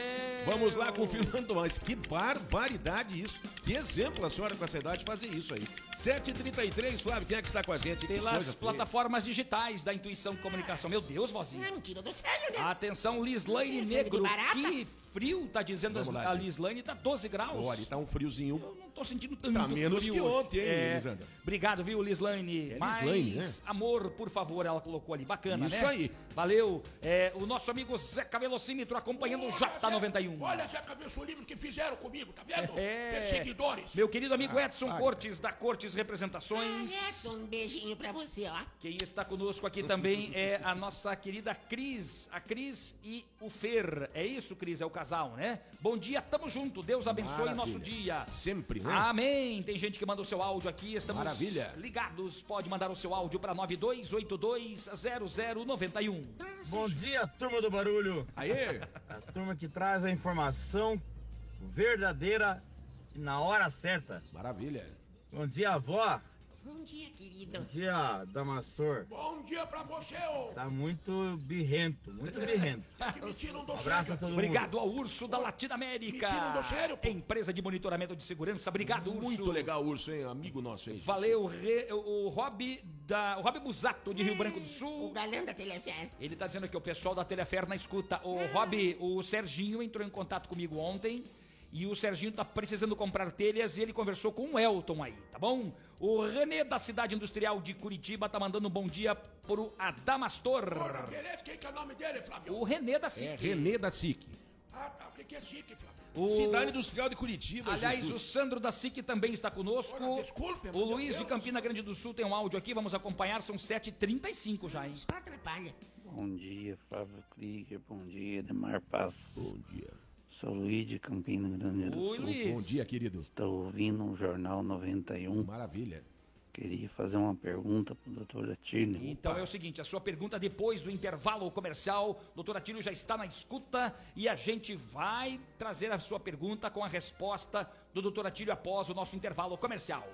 Vamos lá confirmando, mas que barbaridade isso. Que exemplo a senhora com essa idade fazer isso aí. 7h33, Flávio, quem é que está com a gente? Que Pelas coisa feia. plataformas digitais da Intuição Comunicação. Meu Deus, vozinha. Não, mentira do sério, né? Atenção, Lislaine Negro. barata? Que frio, tá dizendo Vamos lá, a gente. Lislaine, tá 12 graus. Olha, tá um friozinho. Tô sentindo tanto Tá menos frio que hoje. ontem, hein, é, Lisandra? Obrigado, viu, Lislaine? É Mais Lislaine, né? amor, por favor, ela colocou ali. Bacana, Isso né? aí. Valeu. É, o nosso amigo Zeca Velocímetro acompanhando o J91. Olha, Zé Cabeça Livre que fizeram comigo, tá vendo? É. Perseguidores. Meu querido amigo Edson ah, Cortes, da Cortes Representações. Edson, um beijinho pra você, ó. Quem está conosco aqui também é a nossa querida Cris, a Cris e o Fer. É isso, Cris? É o casal, né? Bom dia, tamo junto. Deus abençoe Maravilha. nosso dia. Sempre, né? Amém. Tem gente que manda o seu áudio aqui, estamos Maravilha. ligados. Pode mandar o seu áudio para 92820091. Bom dia, turma do barulho. Aê! A turma que traz a informação verdadeira e na hora certa. Maravilha. Bom dia, avó. Bom dia, querido. Bom dia, Damastor. Bom dia pra você, ô. Tá muito birrento, muito birrento. Dou Abraço a todo mundo. Obrigado ao Urso da Latinoamérica. Mentira, não, sério, pô. Empresa de monitoramento de segurança. Obrigado, Urso. Muito legal, Urso, hein? Amigo nosso aí. Valeu, Re- o, o Rob da, o Rob Busato de Rio Branco do O Sul. galã da Telefer. Ele tá dizendo que o pessoal da Telefer na escuta. O Rob, o Serginho entrou em contato comigo ontem. E o Serginho tá precisando comprar telhas e ele conversou com o Elton aí, tá bom? O Renê da cidade industrial de Curitiba tá mandando um bom dia pro Adamastor. Ora, beleza, quem que é o nome dele, Flávio? O Renê da SIC. É Renê da SIC. Ah, tá, o que é SIC, Flávio? O- Cidade Industrial de Curitiba, Aliás, Jesus. o Sandro da SIC também está conosco. Ora, desculpe, o Luiz de Deus. Campina Grande do Sul tem um áudio aqui, vamos acompanhar, são 7h35 já, hein? Atrapalha. Bom dia, Flávio Krieger. Bom dia, Edmar Passos. Bom dia. Sou Luiz de Campina Grande do Oi, Sul. Luiz. Bom dia, querido. Estou ouvindo o Jornal 91. Maravilha. Queria fazer uma pergunta para o doutor Atílio. Então é o seguinte, a sua pergunta depois do intervalo comercial, doutor Atílio já está na escuta e a gente vai trazer a sua pergunta com a resposta do doutor Atílio após o nosso intervalo comercial.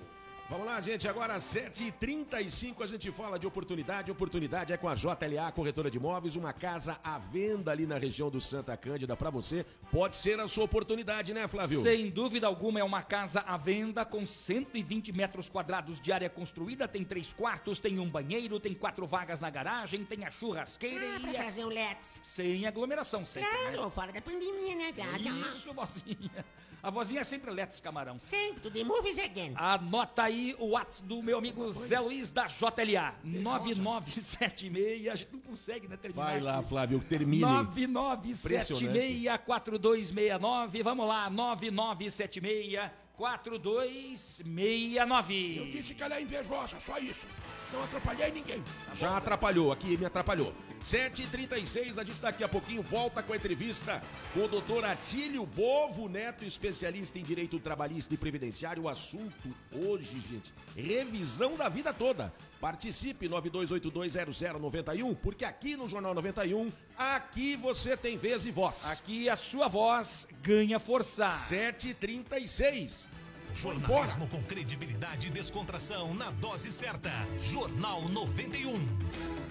Vamos lá, gente. Agora, 7h35, a gente fala de oportunidade. Oportunidade é com a JLA, corretora de imóveis. Uma casa à venda ali na região do Santa Cândida para você. Pode ser a sua oportunidade, né, Flávio? Sem dúvida alguma, é uma casa à venda com 120 metros quadrados de área construída, tem três quartos, tem um banheiro, tem quatro vagas na garagem, tem a churrasqueira Ah, e pra a... fazer um Let's. sem aglomeração sempre. né? Claro, fora da pandemia, né, viado? Isso, vozinha. A vozinha é sempre Let's Camarão. Sempre, tudo em movies again. Anota aí o WhatsApp do meu amigo Zé Luiz da JLA. 9976. A gente não consegue, né? Terminar Vai lá, aqui. Flávio, termine. 9976-4269. Vamos lá, 9976-4269. Eu disse que ela é invejosa, só isso. Não atrapalhei ninguém. tá Já bom? atrapalhou, aqui me atrapalhou. 7h36, a gente daqui a pouquinho volta com a entrevista com o doutor Atílio Bovo Neto, especialista em direito trabalhista e previdenciário. O assunto hoje, gente, revisão da vida toda. Participe 92820091, porque aqui no Jornal 91, aqui você tem vez e voz. Aqui a sua voz ganha força. 7h36. Jornalismo com credibilidade e descontração na dose certa. Jornal 91.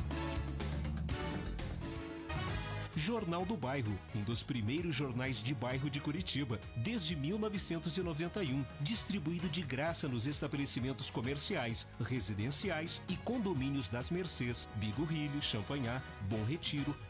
Jornal do Bairro, um dos primeiros jornais de bairro de Curitiba, desde 1991, distribuído de graça nos estabelecimentos comerciais, residenciais e condomínios das Mercês, Bigorrilho, Champanhar, Bom Retiro,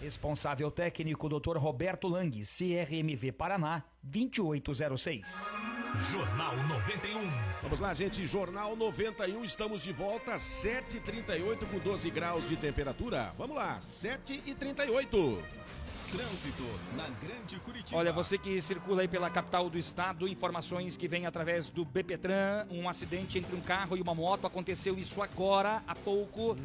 Responsável técnico Dr. Roberto Lang, CRMV Paraná, 2806. Jornal 91. Vamos lá, gente. Jornal 91, estamos de volta, 7h38 com 12 graus de temperatura. Vamos lá, 7h38. Trânsito na Grande Curitiba. Olha, você que circula aí pela capital do estado, informações que vêm através do BPTran, um acidente entre um carro e uma moto, aconteceu isso agora, há pouco,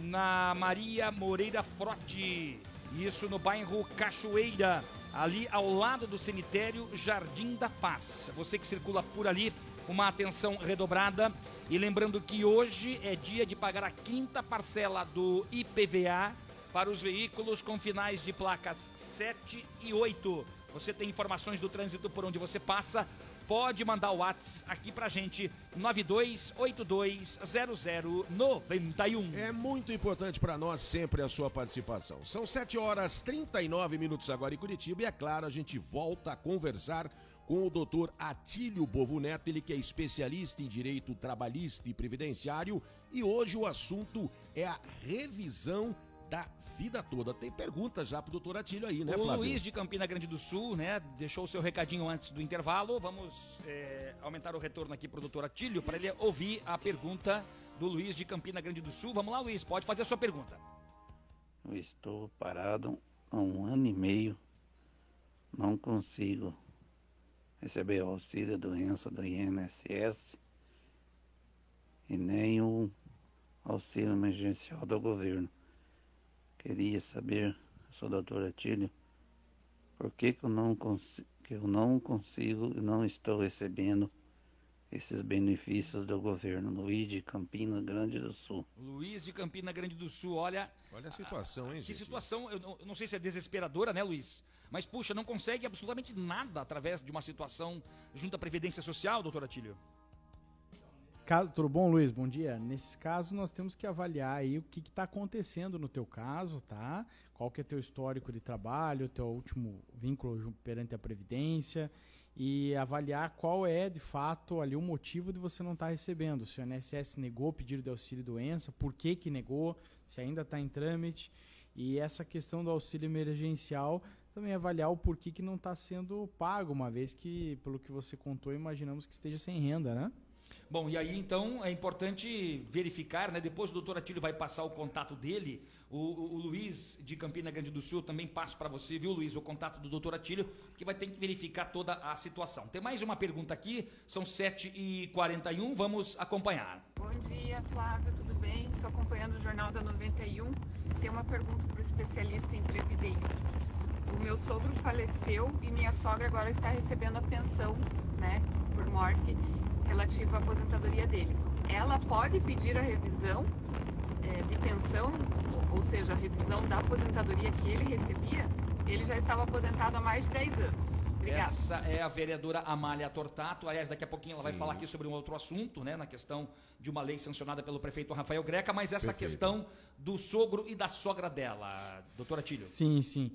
na Maria Moreira Frote, isso no bairro Cachoeira, ali ao lado do cemitério Jardim da Paz. Você que circula por ali, uma atenção redobrada. E lembrando que hoje é dia de pagar a quinta parcela do IPVA para os veículos com finais de placas 7 e 8. Você tem informações do trânsito por onde você passa? Pode mandar o WhatsApp aqui pra gente, 92820091. É muito importante para nós sempre a sua participação. São 7 horas 39 minutos agora em Curitiba e é claro, a gente volta a conversar com o doutor Atílio Bovo Neto, ele que é especialista em direito trabalhista e previdenciário, e hoje o assunto é a revisão da vida toda. Tem pergunta já pro doutor Atílio aí, né, o Flávio? Luiz de Campina Grande do Sul, né, deixou o seu recadinho antes do intervalo. Vamos é, aumentar o retorno aqui pro doutor Atílio para ele ouvir a pergunta do Luiz de Campina Grande do Sul. Vamos lá, Luiz, pode fazer a sua pergunta. Eu estou parado há um ano e meio. Não consigo receber o auxílio doença do INSS e nem o auxílio emergencial do governo. Queria saber, sou doutor Atílio, por que, que, eu não consi- que eu não consigo e não estou recebendo esses benefícios do governo Luiz de Campina Grande do Sul. Luiz de Campina Grande do Sul, olha. Olha a situação, hein, Que gente? situação, eu não, eu não sei se é desesperadora, né, Luiz? Mas, puxa, não consegue absolutamente nada através de uma situação junto à Previdência Social, doutor Atílio. Caso, tudo bom, Luiz? Bom dia. Nesses casos, nós temos que avaliar aí o que está acontecendo no teu caso, tá? Qual que é teu histórico de trabalho, teu último vínculo perante a Previdência e avaliar qual é, de fato, ali o motivo de você não estar recebendo. Se o INSS negou o pedido de auxílio doença, por que que negou, se ainda está em trâmite. E essa questão do auxílio emergencial, também avaliar o porquê que não está sendo pago, uma vez que, pelo que você contou, imaginamos que esteja sem renda, né? Bom, e aí então é importante verificar, né? Depois o doutor Atílio vai passar o contato dele. O, o- o Luiz de Campina Grande do Sul também passa para você, viu, Luiz, o contato do doutor Atílio, que vai ter que verificar toda a situação. Tem mais uma pergunta aqui, são 7h41, vamos acompanhar. Bom dia, Flávio, tudo bem? Estou acompanhando o Jornal da 91. Tem uma pergunta para o especialista em previdência. O meu sogro faleceu e minha sogra agora está recebendo a pensão, né, por morte, relativa à aposentadoria dele. Ela pode pedir a revisão eh, de pensão, ou- seja, a revisão da aposentadoria que ele recebia? Ele já estava aposentado há mais de 10 anos. Obrigada. Essa é a vereadora Amália Tortato. Aliás, daqui a pouquinho ela vai Sim. falar aqui sobre um outro assunto, né? Na questão de uma lei sancionada pelo prefeito Rafael Greca, mas essa Perfeito. questão do sogro e da sogra dela, doutora Tílio. Sim, sim.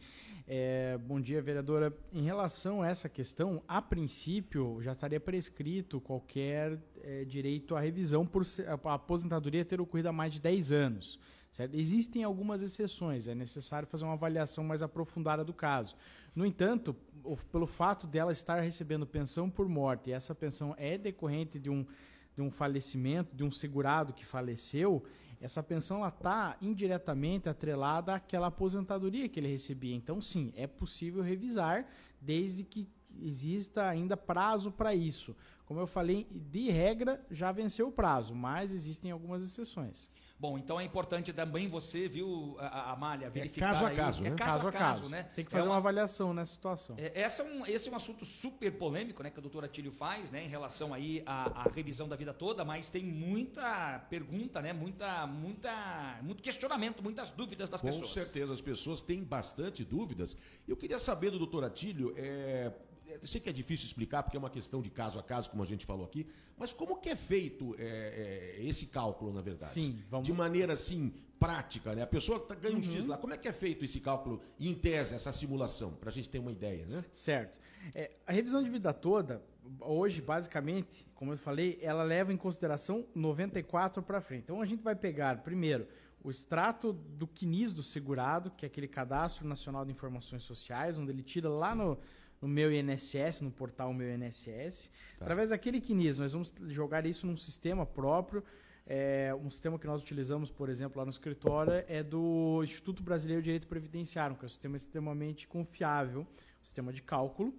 É, bom dia, vereadora. Em relação a essa questão, a princípio já estaria prescrito qualquer é, direito à revisão por a aposentadoria ter ocorrido há mais de 10 anos. certo? Existem algumas exceções, é necessário fazer uma avaliação mais aprofundada do caso. No entanto, pelo fato dela estar recebendo pensão por morte, e essa pensão é decorrente de um, de um falecimento, de um segurado que faleceu, essa pensão está indiretamente atrelada àquela aposentadoria que ele recebia. Então, sim, é possível revisar, desde que exista ainda prazo para isso. Como eu falei, de regra já venceu o prazo, mas existem algumas exceções. Bom, então é importante também você, viu, Amália, verificar. caso a aí- caso, é né? caso, a caso, né? Tem que É fazer uma- uma avaliação nessa situação. É, essa é um, esse é um assunto super polêmico, né, que a doutora Tílio faz, né, em relação aí à, à revisão da vida toda, mas tem muita pergunta, né, muita, muita, muito questionamento, muitas dúvidas das Com pessoas. certeza, as pessoas têm bastante dúvidas. Eu queria saber do doutor Atílio, é, eu sei que é difícil explicar, porque é uma questão de caso a caso, como a gente falou aqui, mas como que é feito é, é, esse cálculo, na verdade? Sim, vamos- De maneira, assim, prática, né? A pessoa tá, ganha um Uhum. X lá, como é que é feito esse cálculo, em tese, essa simulação, para a gente ter uma ideia, né? Certo. É, a revisão de vida toda, hoje, basicamente, como eu falei, ela leva em consideração 94 para frente. Então a gente vai pegar, primeiro, o extrato do CNIS do segurado, que é aquele Cadastro Nacional de Informações Sociais, onde ele tira lá no, no meu INSS, no portal Meu INSS. Através daquele CNIS, nós vamos jogar isso num sistema próprio. É, um sistema que nós utilizamos, por exemplo, lá no escritório, é do Instituto Brasileiro de Direito Previdenciário, que é um sistema extremamente confiável, um sistema de cálculo.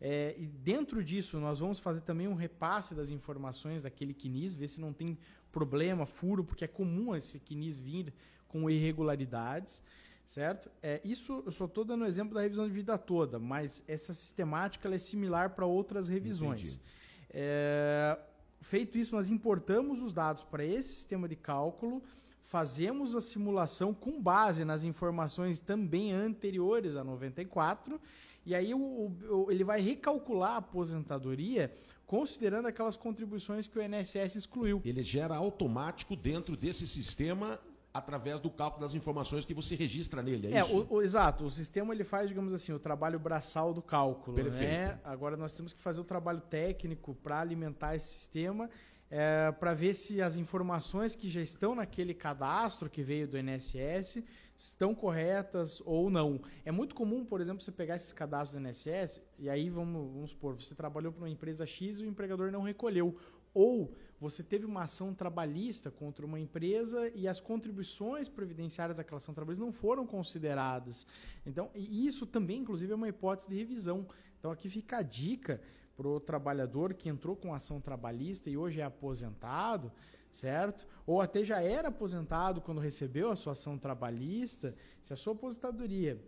É, e dentro disso, nós vamos fazer também um repasse das informações daquele CNIS, ver se não tem problema, furo, porque é comum esse CNIS vir com irregularidades, certo? É, isso eu só estou dando exemplo da revisão de vida toda, mas essa sistemática ela é similar para outras revisões. É, feito isso, nós importamos os dados para esse sistema de cálculo, fazemos a simulação com base nas informações também anteriores a 94, e aí o, o- ele vai recalcular a aposentadoria considerando aquelas contribuições que o INSS excluiu. Ele gera automático dentro desse sistema através do cálculo das informações que você registra nele, é, É, isso? o, o- exato. O sistema ele faz, digamos assim, o trabalho braçal do cálculo. Perfeito. Né? Agora nós temos que fazer o trabalho técnico para alimentar esse sistema, para ver se as informações que já estão naquele cadastro que veio do INSS estão corretas ou não. É muito comum, por exemplo, você pegar esses cadastros do INSS e aí vamos, vamos supor, você trabalhou para uma empresa X e o empregador não recolheu. Ou você teve uma ação trabalhista contra uma empresa e as contribuições previdenciárias daquela ação trabalhista não foram consideradas. Então, isso também, inclusive, é uma hipótese de revisão. Então, aqui fica a dica para o trabalhador que entrou com ação trabalhista e hoje é aposentado, certo? Ou até já era aposentado quando recebeu a sua ação trabalhista, se a sua aposentadoria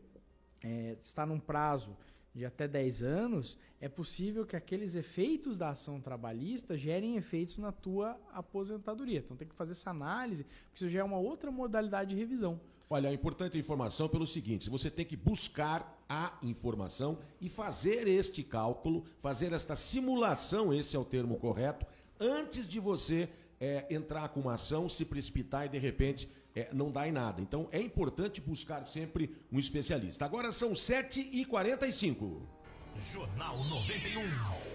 é, está num prazo de até 10 anos, é possível que aqueles efeitos da ação trabalhista gerem efeitos na tua aposentadoria. Então tem que fazer essa análise, porque isso já é uma outra modalidade de revisão. Olha, é importante a informação pelo seguinte: você tem que buscar a informação e fazer este cálculo, fazer esta simulação, esse é o termo correto, antes de você é, entrar com uma ação, se precipitar e de repente é, não dá em nada. Então é importante buscar sempre um especialista. Agora são 7h45. Jornal 91.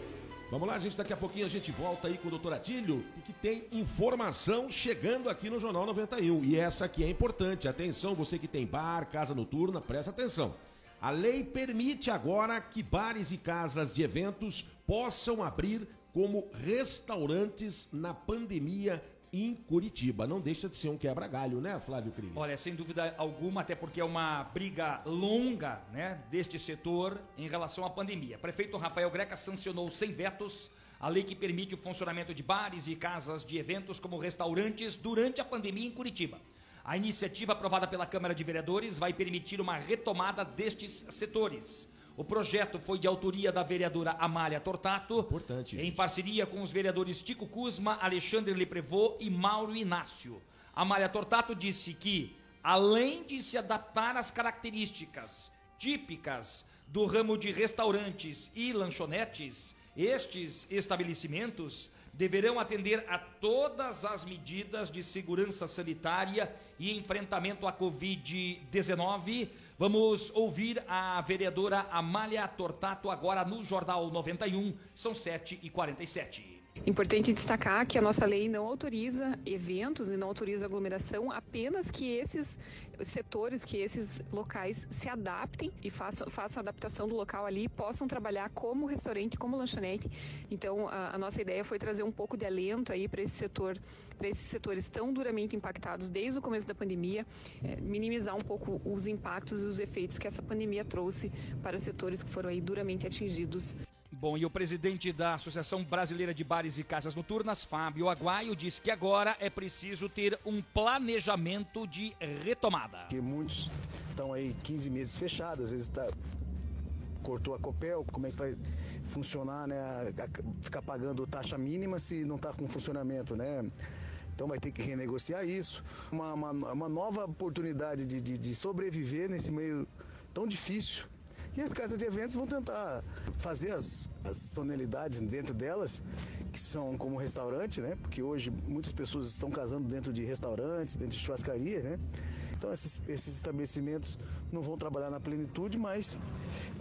Vamos lá, gente. Daqui a pouquinho a gente volta aí com o doutor Atílio, porque tem informação chegando aqui no Jornal 91. E essa aqui é importante. Atenção, você que tem bar, casa noturna, presta atenção. A lei permite agora que bares e casas de eventos possam abrir como restaurantes na pandemia em Curitiba. Não deixa de ser um quebra-galho, né, Flávio Cris? Olha, sem dúvida alguma, até porque é uma briga longa né, deste setor em relação à pandemia. Prefeito Rafael Greca sancionou sem vetos a lei que permite o funcionamento de bares e casas de eventos como restaurantes durante a pandemia em Curitiba. A iniciativa aprovada pela Câmara de Vereadores vai permitir uma retomada destes setores. O projeto foi de autoria da vereadora Amália Tortato, Importante, em parceria com os vereadores Tico Cusma, Alexandre Leprevô e Mauro Inácio. Amália Tortato disse que, além de se adaptar às características típicas do ramo de restaurantes e lanchonetes, estes estabelecimentos deverão atender a todas as medidas de segurança sanitária e enfrentamento à Covid-19. Vamos ouvir a vereadora Amália Tortato agora no Jornal 91, são 7h47. Importante destacar que a nossa lei não autoriza eventos e não autoriza aglomeração, apenas que esses setores, que esses locais se adaptem e façam, façam a adaptação do local ali possam trabalhar como restaurante, como lanchonete. Então, a, a nossa ideia foi trazer um pouco de alento aí para esse setor, para esses setores tão duramente impactados desde o começo da pandemia, é, minimizar um pouco os impactos e os efeitos que essa pandemia trouxe para setores que foram aí duramente atingidos Bom, e o presidente da Associação Brasileira de Bares e Casas Noturnas, Fábio Aguaio, disse que agora é preciso ter um planejamento de retomada. Porque muitos estão aí 15 meses fechados, às vezes tá, cortou a Copel, como é que vai funcionar, né? Ficar pagando taxa mínima se não está com funcionamento, né? Então vai ter que renegociar isso. Uma, uma, uma nova oportunidade de, de, de sobreviver nesse meio tão difícil e as casas de eventos vão tentar fazer as, as dentro delas, que são como restaurante, né? Porque hoje muitas pessoas estão casando dentro de restaurantes, dentro de churrascarias, né? Então esses, esses estabelecimentos não vão trabalhar na plenitude, mas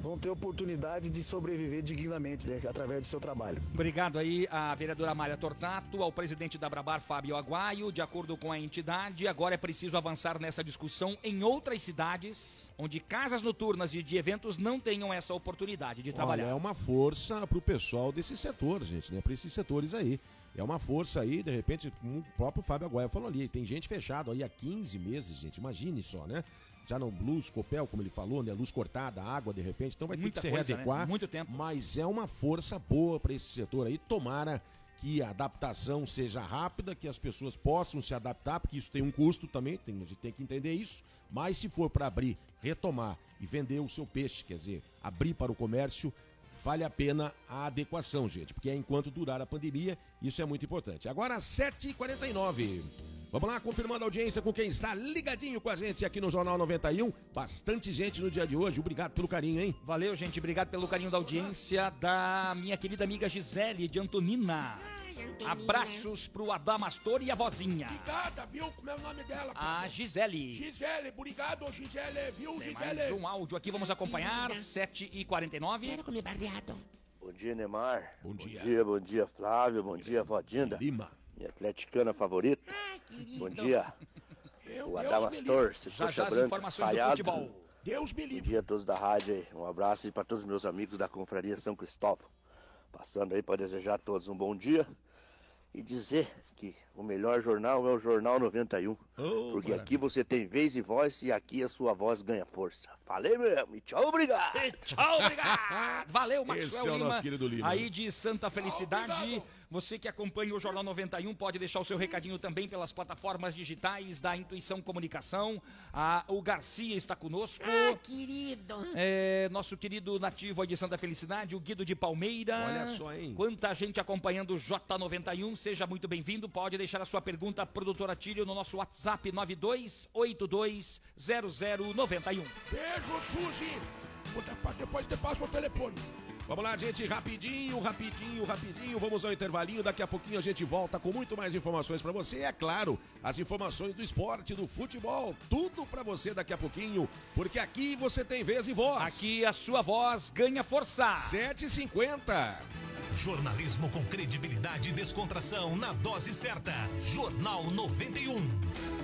vão ter oportunidade de sobreviver dignamente né, através do seu trabalho. Obrigado aí à vereadora Mária Tortato, ao presidente da Brabar, Fábio Aguaio. De acordo com a entidade, agora é preciso avançar nessa discussão em outras cidades, onde casas noturnas e de eventos não tenham essa oportunidade de trabalhar. Olha, é uma força para o pessoal desse setor, gente, né? Para esses setores aí. É uma força aí, de repente, o próprio Fábio Aguaia falou ali, tem gente fechado aí há 15 meses, gente, imagine só, né? Já não luz, copel, como ele falou, né? Luz cortada, água de repente, então vai Muita ter que se coisa, readequar. né? Muito tempo. Mas é uma força boa para esse setor aí. Tomara que a adaptação seja rápida, que as pessoas possam se adaptar, porque isso tem um custo também, tem, a gente tem que entender isso. Mas se for para abrir, retomar e vender o seu peixe, quer dizer, abrir para o comércio, vale a pena a adequação, gente, porque é enquanto durar a pandemia, isso é muito importante. Agora, 7h49. Vamos lá, confirmando a audiência com quem está ligadinho com a gente aqui no Jornal 91. Bastante gente no dia de hoje. Obrigado pelo carinho, hein? Valeu, gente. Obrigado pelo carinho da audiência da minha querida amiga Gisele de Antonina. Abraços pro Adamastor e a vozinha. Obrigada, viu? Como é o nome dela? A Gisele. Gisele, obrigado, Gisele, viu, Tem Gisele? mais um áudio aqui, vamos acompanhar. 7h49. Quero comer barreado. Bom dia, Neymar. Bom dia. Bom dia, bom dia, Flávio. Bom dia, Vodinda. Lima. Minha atleticana favorita. Querido. Bom dia. Eu, O Adamastor, se Já, já branca, falhado. futebol. Deus me Bom livre. dia a todos da rádio aí. Um abraço aí para todos os meus amigos da Confraria São Cristóvão. Passando aí para desejar a todos um bom dia e dizer que o melhor jornal é o Jornal 91. porque aqui você tem vez e voz e aqui a sua voz ganha força. Falei mesmo e tchau, obrigado. E tchau, obrigado. Valeu, Maxwell Esse é o Lima. Lima. Aí de Santa Felicidade. Você que acompanha o Jornal 91 pode deixar o seu recadinho também pelas plataformas digitais da Intuição Comunicação. Ah, o Garcia está conosco. Ah, querido. É, nosso querido nativo aí de Santa Felicidade, o Guido de Palmeira. Olha só, hein? Quanta gente acompanhando o J91, seja muito bem-vindo. Pode deixar a sua pergunta, produtora Tílio, no nosso WhatsApp 92820091. Beijo, Suzy. Depois te passo o telefone. Vamos lá, gente, rapidinho, rapidinho, rapidinho. Vamos ao intervalinho. Daqui a pouquinho a gente volta com muito mais informações pra você. É claro, as informações do esporte, do futebol, tudo pra você daqui a pouquinho, porque aqui você tem vez e voz. Aqui a sua voz ganha força. 7h50. Jornalismo com credibilidade e descontração na dose certa. Jornal 91.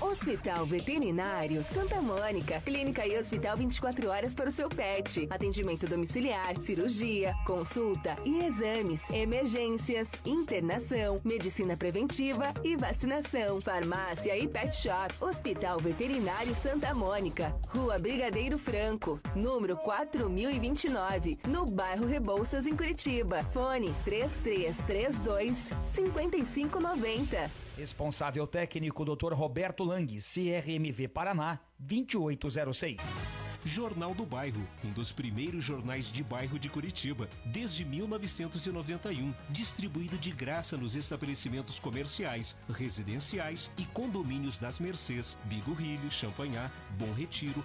Hospital Veterinário Santa Mônica. Clínica e hospital 24 horas para o seu pet. Atendimento domiciliar, cirurgia, consulta e exames, emergências, internação, medicina preventiva e vacinação. Farmácia e pet shop. Hospital Veterinário Santa Mônica. Rua Brigadeiro Franco, número 4029, no bairro Rebouças, em Curitiba. Fone 3332 5590. Responsável técnico Dr. Roberto Lang, CRMV Paraná, 2806. Jornal do Bairro, um dos primeiros jornais de bairro de Curitiba, desde 1991, distribuído de graça nos estabelecimentos comerciais, residenciais e condomínios das Mercês, Bigorrilho, Champanhar, Bom Retiro,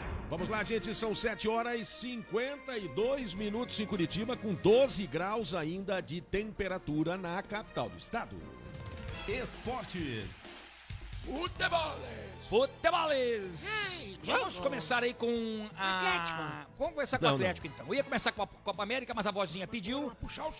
Vamos lá, gente, são 7 horas e 52 minutos em Curitiba, com 12 graus ainda de temperatura na capital do estado. Esportes. Futeboles. Futeboles! Ai, Vamos começar aí com a. Atlético. Vamos começar com Não, o Atlético então. Eu ia começar com a Copa América, mas a vozinha pediu.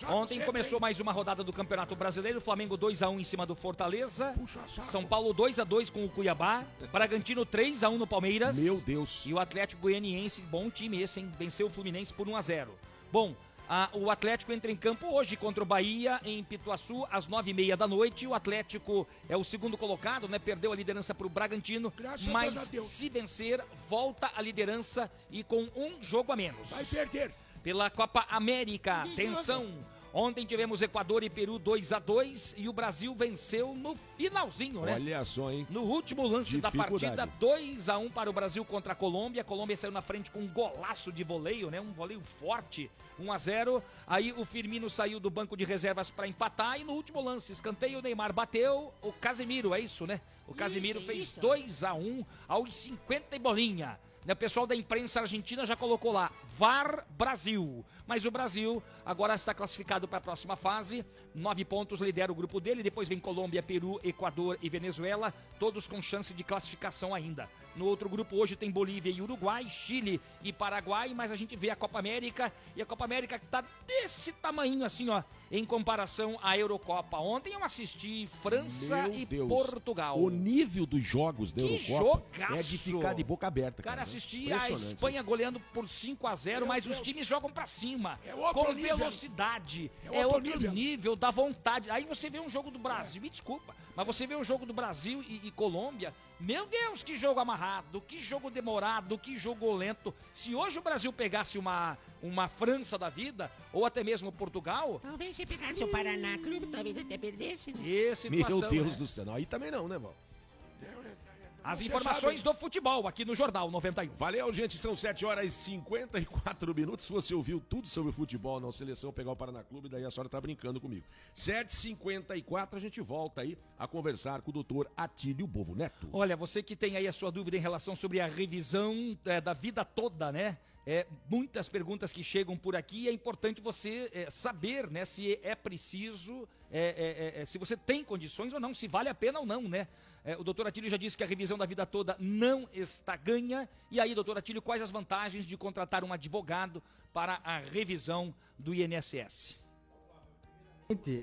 Ontem começou mais uma rodada do Campeonato Brasileiro. Flamengo 2x1 em cima do Fortaleza. São Paulo 2x2 com o Cuiabá. Bragantino 3x1 no Palmeiras. Meu Deus. E o Atlético Goianiense, bom time esse, hein? Venceu o Fluminense por 1x0. Bom, a- o Atlético entra em campo hoje contra o Bahia, em Pituaçu, às 9h30 da noite. O Atlético é o segundo colocado, né? Perdeu a liderança para o Bragantino. Graças a mas se vencer, volta à liderança e com um jogo a menos. Vai perder. Pela Copa América, atenção! Ontem tivemos Equador e Peru 2 a 2 e o Brasil venceu no finalzinho, né? Olha só, hein? No último lance da partida, 2 a 1 para o Brasil contra a Colômbia. A Colômbia saiu na frente com um golaço de voleio, né? Um voleio forte, 1 a 0. Aí o Firmino saiu do banco de reservas para empatar e no último lance, escanteio, o Neymar bateu, o Casemiro, é isso, né? O Casemiro Isso, fez isso. 2 a 1 aos 50 e bolinha. Né, O pessoal da imprensa argentina já colocou lá VAR Brasil. Mas o Brasil agora está classificado para a próxima fase. Nove pontos lidera o grupo dele. Depois vem Colômbia, Peru, Equador e Venezuela. Todos com chance de classificação ainda. No outro grupo hoje tem Bolívia e Uruguai, Chile e Paraguai. Mas a gente vê a Copa América. E a Copa América que tá desse tamanho assim, ó. Em comparação à Eurocopa. Ontem eu assisti França Meu e Deus. Portugal. O nível dos jogos da Que Eurocopa jogaço! é de ficar de boca aberta. Cara, Cara, assisti a. Espanha goleando por 5 a 0 Meu mas os Deus. times jogam pra cima. É com nível. velocidade. É É outro outro, nível. nível. da vontade. Aí você vê um jogo do Brasil, me desculpa, mas você vê um jogo do Brasil e, e Colômbia, Meu Deus, que jogo amarrado, que jogo demorado, que jogo lento. Se hoje o Brasil pegasse uma, uma França da vida, ou até mesmo Portugal. Talvez se pegasse o Paraná Clube, talvez até perdesse. Né? E situação, Meu Deus né? do céu. Aí também não, né, Val? As informações do futebol aqui no Jornal 91. Valeu, gente. São 7 horas e 54 minutos. Você ouviu tudo sobre futebol na seleção, pegar o Paraná Clube, daí a senhora tá brincando comigo. 7h54, a gente volta aí a conversar com o doutor Atílio Bovo Neto. Olha, você que tem aí a sua dúvida em relação sobre a revisão é, da vida toda, né? É, muitas perguntas que chegam por aqui é importante você é, saber, né, se é preciso, é, se você tem condições ou não, se vale a pena ou não, né? É, o doutor Atílio já disse que a revisão da vida toda não está ganha. E aí, doutor Atílio, quais as vantagens de contratar um advogado para a revisão do INSS?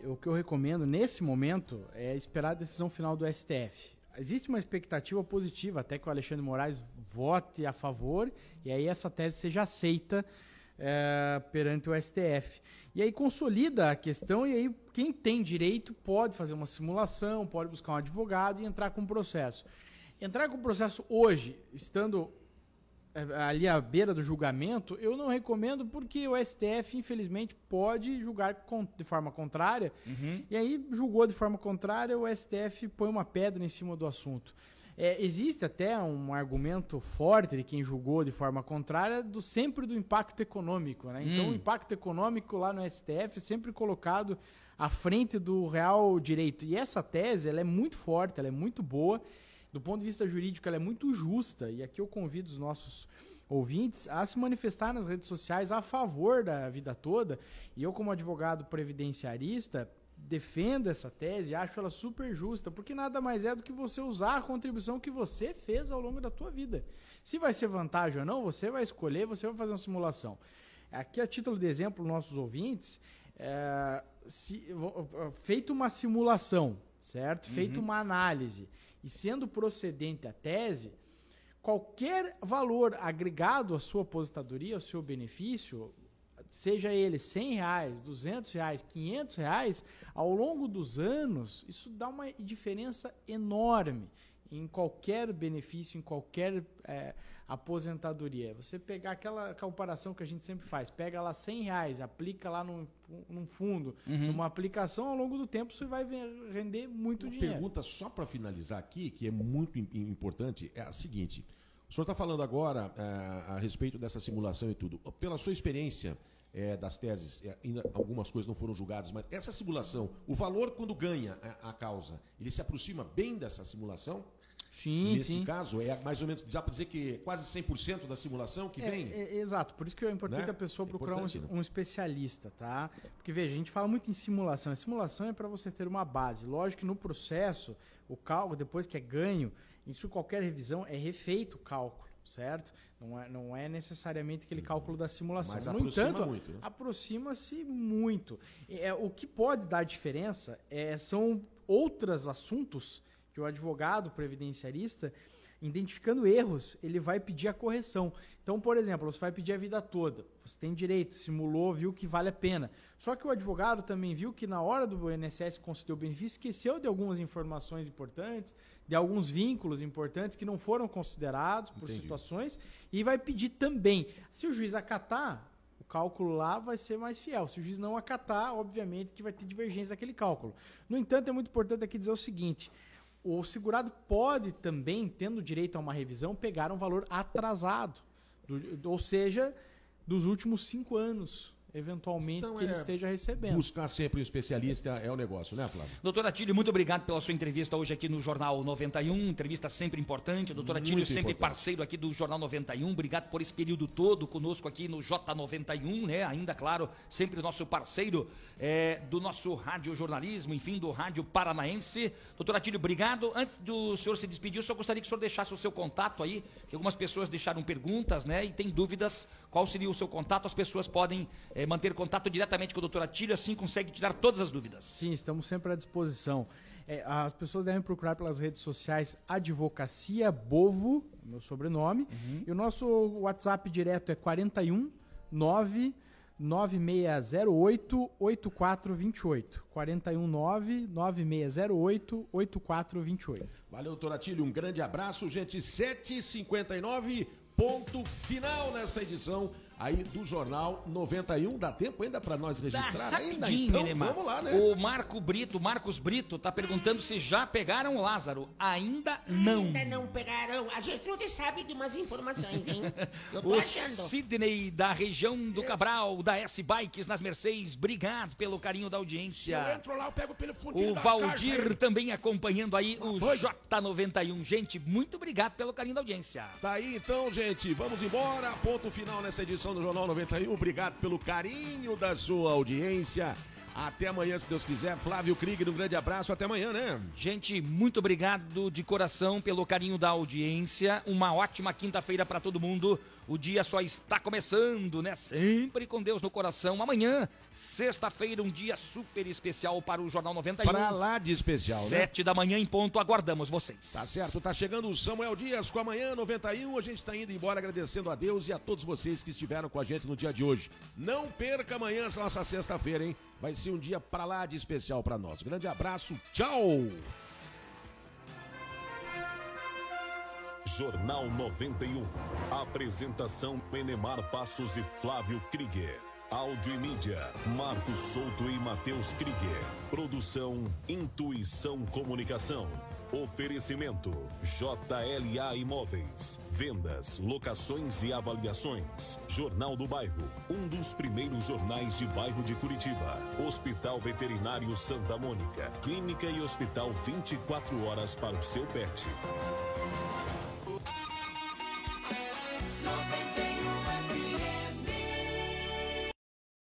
O que eu recomendo nesse momento é esperar a decisão final do STF. Existe uma expectativa positiva até que o Alexandre Moraes vote a favor e aí essa tese seja aceita é, perante o STF. E aí consolida a questão e aí quem tem direito pode fazer uma simulação, pode buscar um advogado e entrar com o processo. Entrar com o processo hoje, estando é, ali à beira do julgamento, eu não recomendo porque o STF, infelizmente, pode julgar de forma contrária. E aí, julgou de forma contrária, o STF põe uma pedra em cima do assunto. É, existe até um argumento forte de quem julgou de forma contrária do sempre do impacto econômico. Né? Então, Hum. o impacto econômico lá no STF é sempre colocado à frente do real direito. E essa tese ela é muito forte, ela é muito boa. Do ponto de vista jurídico, ela é muito justa. E aqui eu convido os nossos ouvintes a se manifestar nas redes sociais a favor da vida toda. E eu, como advogado previdenciarista, defendo essa tese, acho ela super justa, porque nada mais é do que você usar a contribuição que você fez ao longo da tua vida. Se vai ser vantagem ou não, você vai escolher, você vai fazer uma simulação. Aqui, a título de exemplo, nossos ouvintes, é, se, feito uma simulação, certo? Feito uma análise e sendo procedente a tese, qualquer valor agregado à sua aposentadoria, ao seu benefício, seja ele 100 reais, 200 reais, 500 reais, ao longo dos anos, isso dá uma diferença enorme em qualquer benefício, em qualquer é, aposentadoria. Você pegar aquela comparação que a gente sempre faz, pega lá 100 reais, aplica lá num, num fundo, Uhum. numa aplicação, ao longo do tempo isso vai render muito Uma dinheiro. pergunta só para finalizar aqui, que é muito im- importante, é a seguinte. O senhor está falando agora eh, a respeito dessa simulação e tudo. Pela sua experiência eh, das teses, ainda algumas coisas não foram julgadas, mas essa simulação, o valor quando ganha a, a causa, ele se aproxima bem dessa simulação? Sim, Nesse sim. caso, é mais ou menos, dá para dizer que quase 100% da simulação que É, vem? é, exato, por isso que é importante Né? a pessoa É procurar um, né? um especialista, tá? Porque veja, a gente fala muito em simulação. A simulação é para você ter uma base. Lógico que no processo, o cálculo, depois que é ganho, isso qualquer revisão é refeito o cálculo, certo? Não é, não é necessariamente aquele cálculo da simulação. Mas no aproxima entanto, muito, né? aproxima-se muito. É, o que pode dar diferença é, são outros assuntos que o advogado previdenciarista, identificando erros, ele vai pedir a correção. Então, por exemplo, você vai pedir a vida toda. Você tem direito, simulou, viu que vale a pena. Só que o advogado também viu que na hora do INSS conceder o benefício, esqueceu de algumas informações importantes, de alguns vínculos importantes que não foram considerados por Entendi. situações, e vai pedir também. Se o juiz acatar, o cálculo lá vai ser mais fiel. Se o juiz não acatar, obviamente que vai ter divergência daquele cálculo. No entanto, é muito importante aqui dizer o seguinte: o segurado pode também, tendo direito a uma revisão, pegar um valor atrasado, do- ou seja, dos últimos cinco anos, eventualmente, Então que ele é esteja recebendo. Buscar sempre um especialista é o negócio, né, Flávio? Doutor Atílio, muito obrigado pela sua entrevista hoje aqui no Jornal 91. Entrevista sempre importante. Doutor Atílio, sempre importante. parceiro aqui do Jornal 91. Obrigado por esse período todo conosco aqui no J91, né? Ainda, claro, sempre o nosso parceiro é, do nosso rádio jornalismo, enfim, do rádio paranaense. Doutor Atílio, obrigado. Antes do senhor se despedir, eu só gostaria que o senhor deixasse o seu contato aí, que algumas pessoas deixaram perguntas, né? E tem dúvidas. Qual seria o seu contato? As pessoas podem é, manter contato diretamente com o doutor Atílio, assim consegue tirar todas as dúvidas. Sim, estamos sempre à disposição. É, as pessoas devem procurar pelas redes sociais Advocacia Bovo, meu sobrenome, Uhum. e o nosso WhatsApp direto é 41 9 9608 8428. 419 9608 8428. Valeu, Toratilho. Um grande abraço, gente. 7h59, ponto final nessa edição aí do Jornal 91. Dá tempo ainda para nós registrar? Tá ainda? Então, Neymar. vamos lá, né? O Marco Brito, Marcos Brito, tá perguntando se já pegaram o Lázaro. Ainda não. Ainda não pegaram. A Gertrude sabe de umas informações, hein? Eu tô O achando. Sidney, da região do Cabral, da S-Bikes nas Mercedes, obrigado pelo carinho da Se eu audiência. entro lá, eu pego pelo fundinho O Valdir também acompanhando aí o J91. Gente, muito obrigado pelo carinho da audiência. Tá aí então, gente. Vamos embora. Ponto final nessa edição do Jornal 91. Obrigado pelo carinho da sua audiência. Até amanhã, se Deus quiser. Flávio Krieger, um grande abraço. Até amanhã, né? Gente, muito obrigado de coração pelo carinho da audiência. Uma ótima quinta-feira para todo mundo. O dia só está começando, né? Sempre com Deus no coração. Amanhã, sexta-feira, um dia super especial para o Jornal 91. Pra lá de especial, né? Sete da manhã em ponto, aguardamos vocês. Tá certo, tá chegando o Samuel Dias com amanhã 91. A gente tá indo embora agradecendo a Deus e a todos vocês que estiveram com a gente no dia de hoje. Não perca amanhã essa nossa sexta-feira, hein? Vai ser um dia pra lá de especial pra nós. Grande abraço, tchau! Jornal 91. Apresentação Enemar Passos e Flávio Krieger. Áudio e mídia, Marcos Souto e Matheus Krieger. Produção Intuição Comunicação. Oferecimento JLA Imóveis. Vendas, locações e avaliações. Jornal do Bairro, um dos primeiros jornais de bairro de Curitiba. Hospital Veterinário Santa Mônica. Clínica e hospital 24 horas para o seu pet. No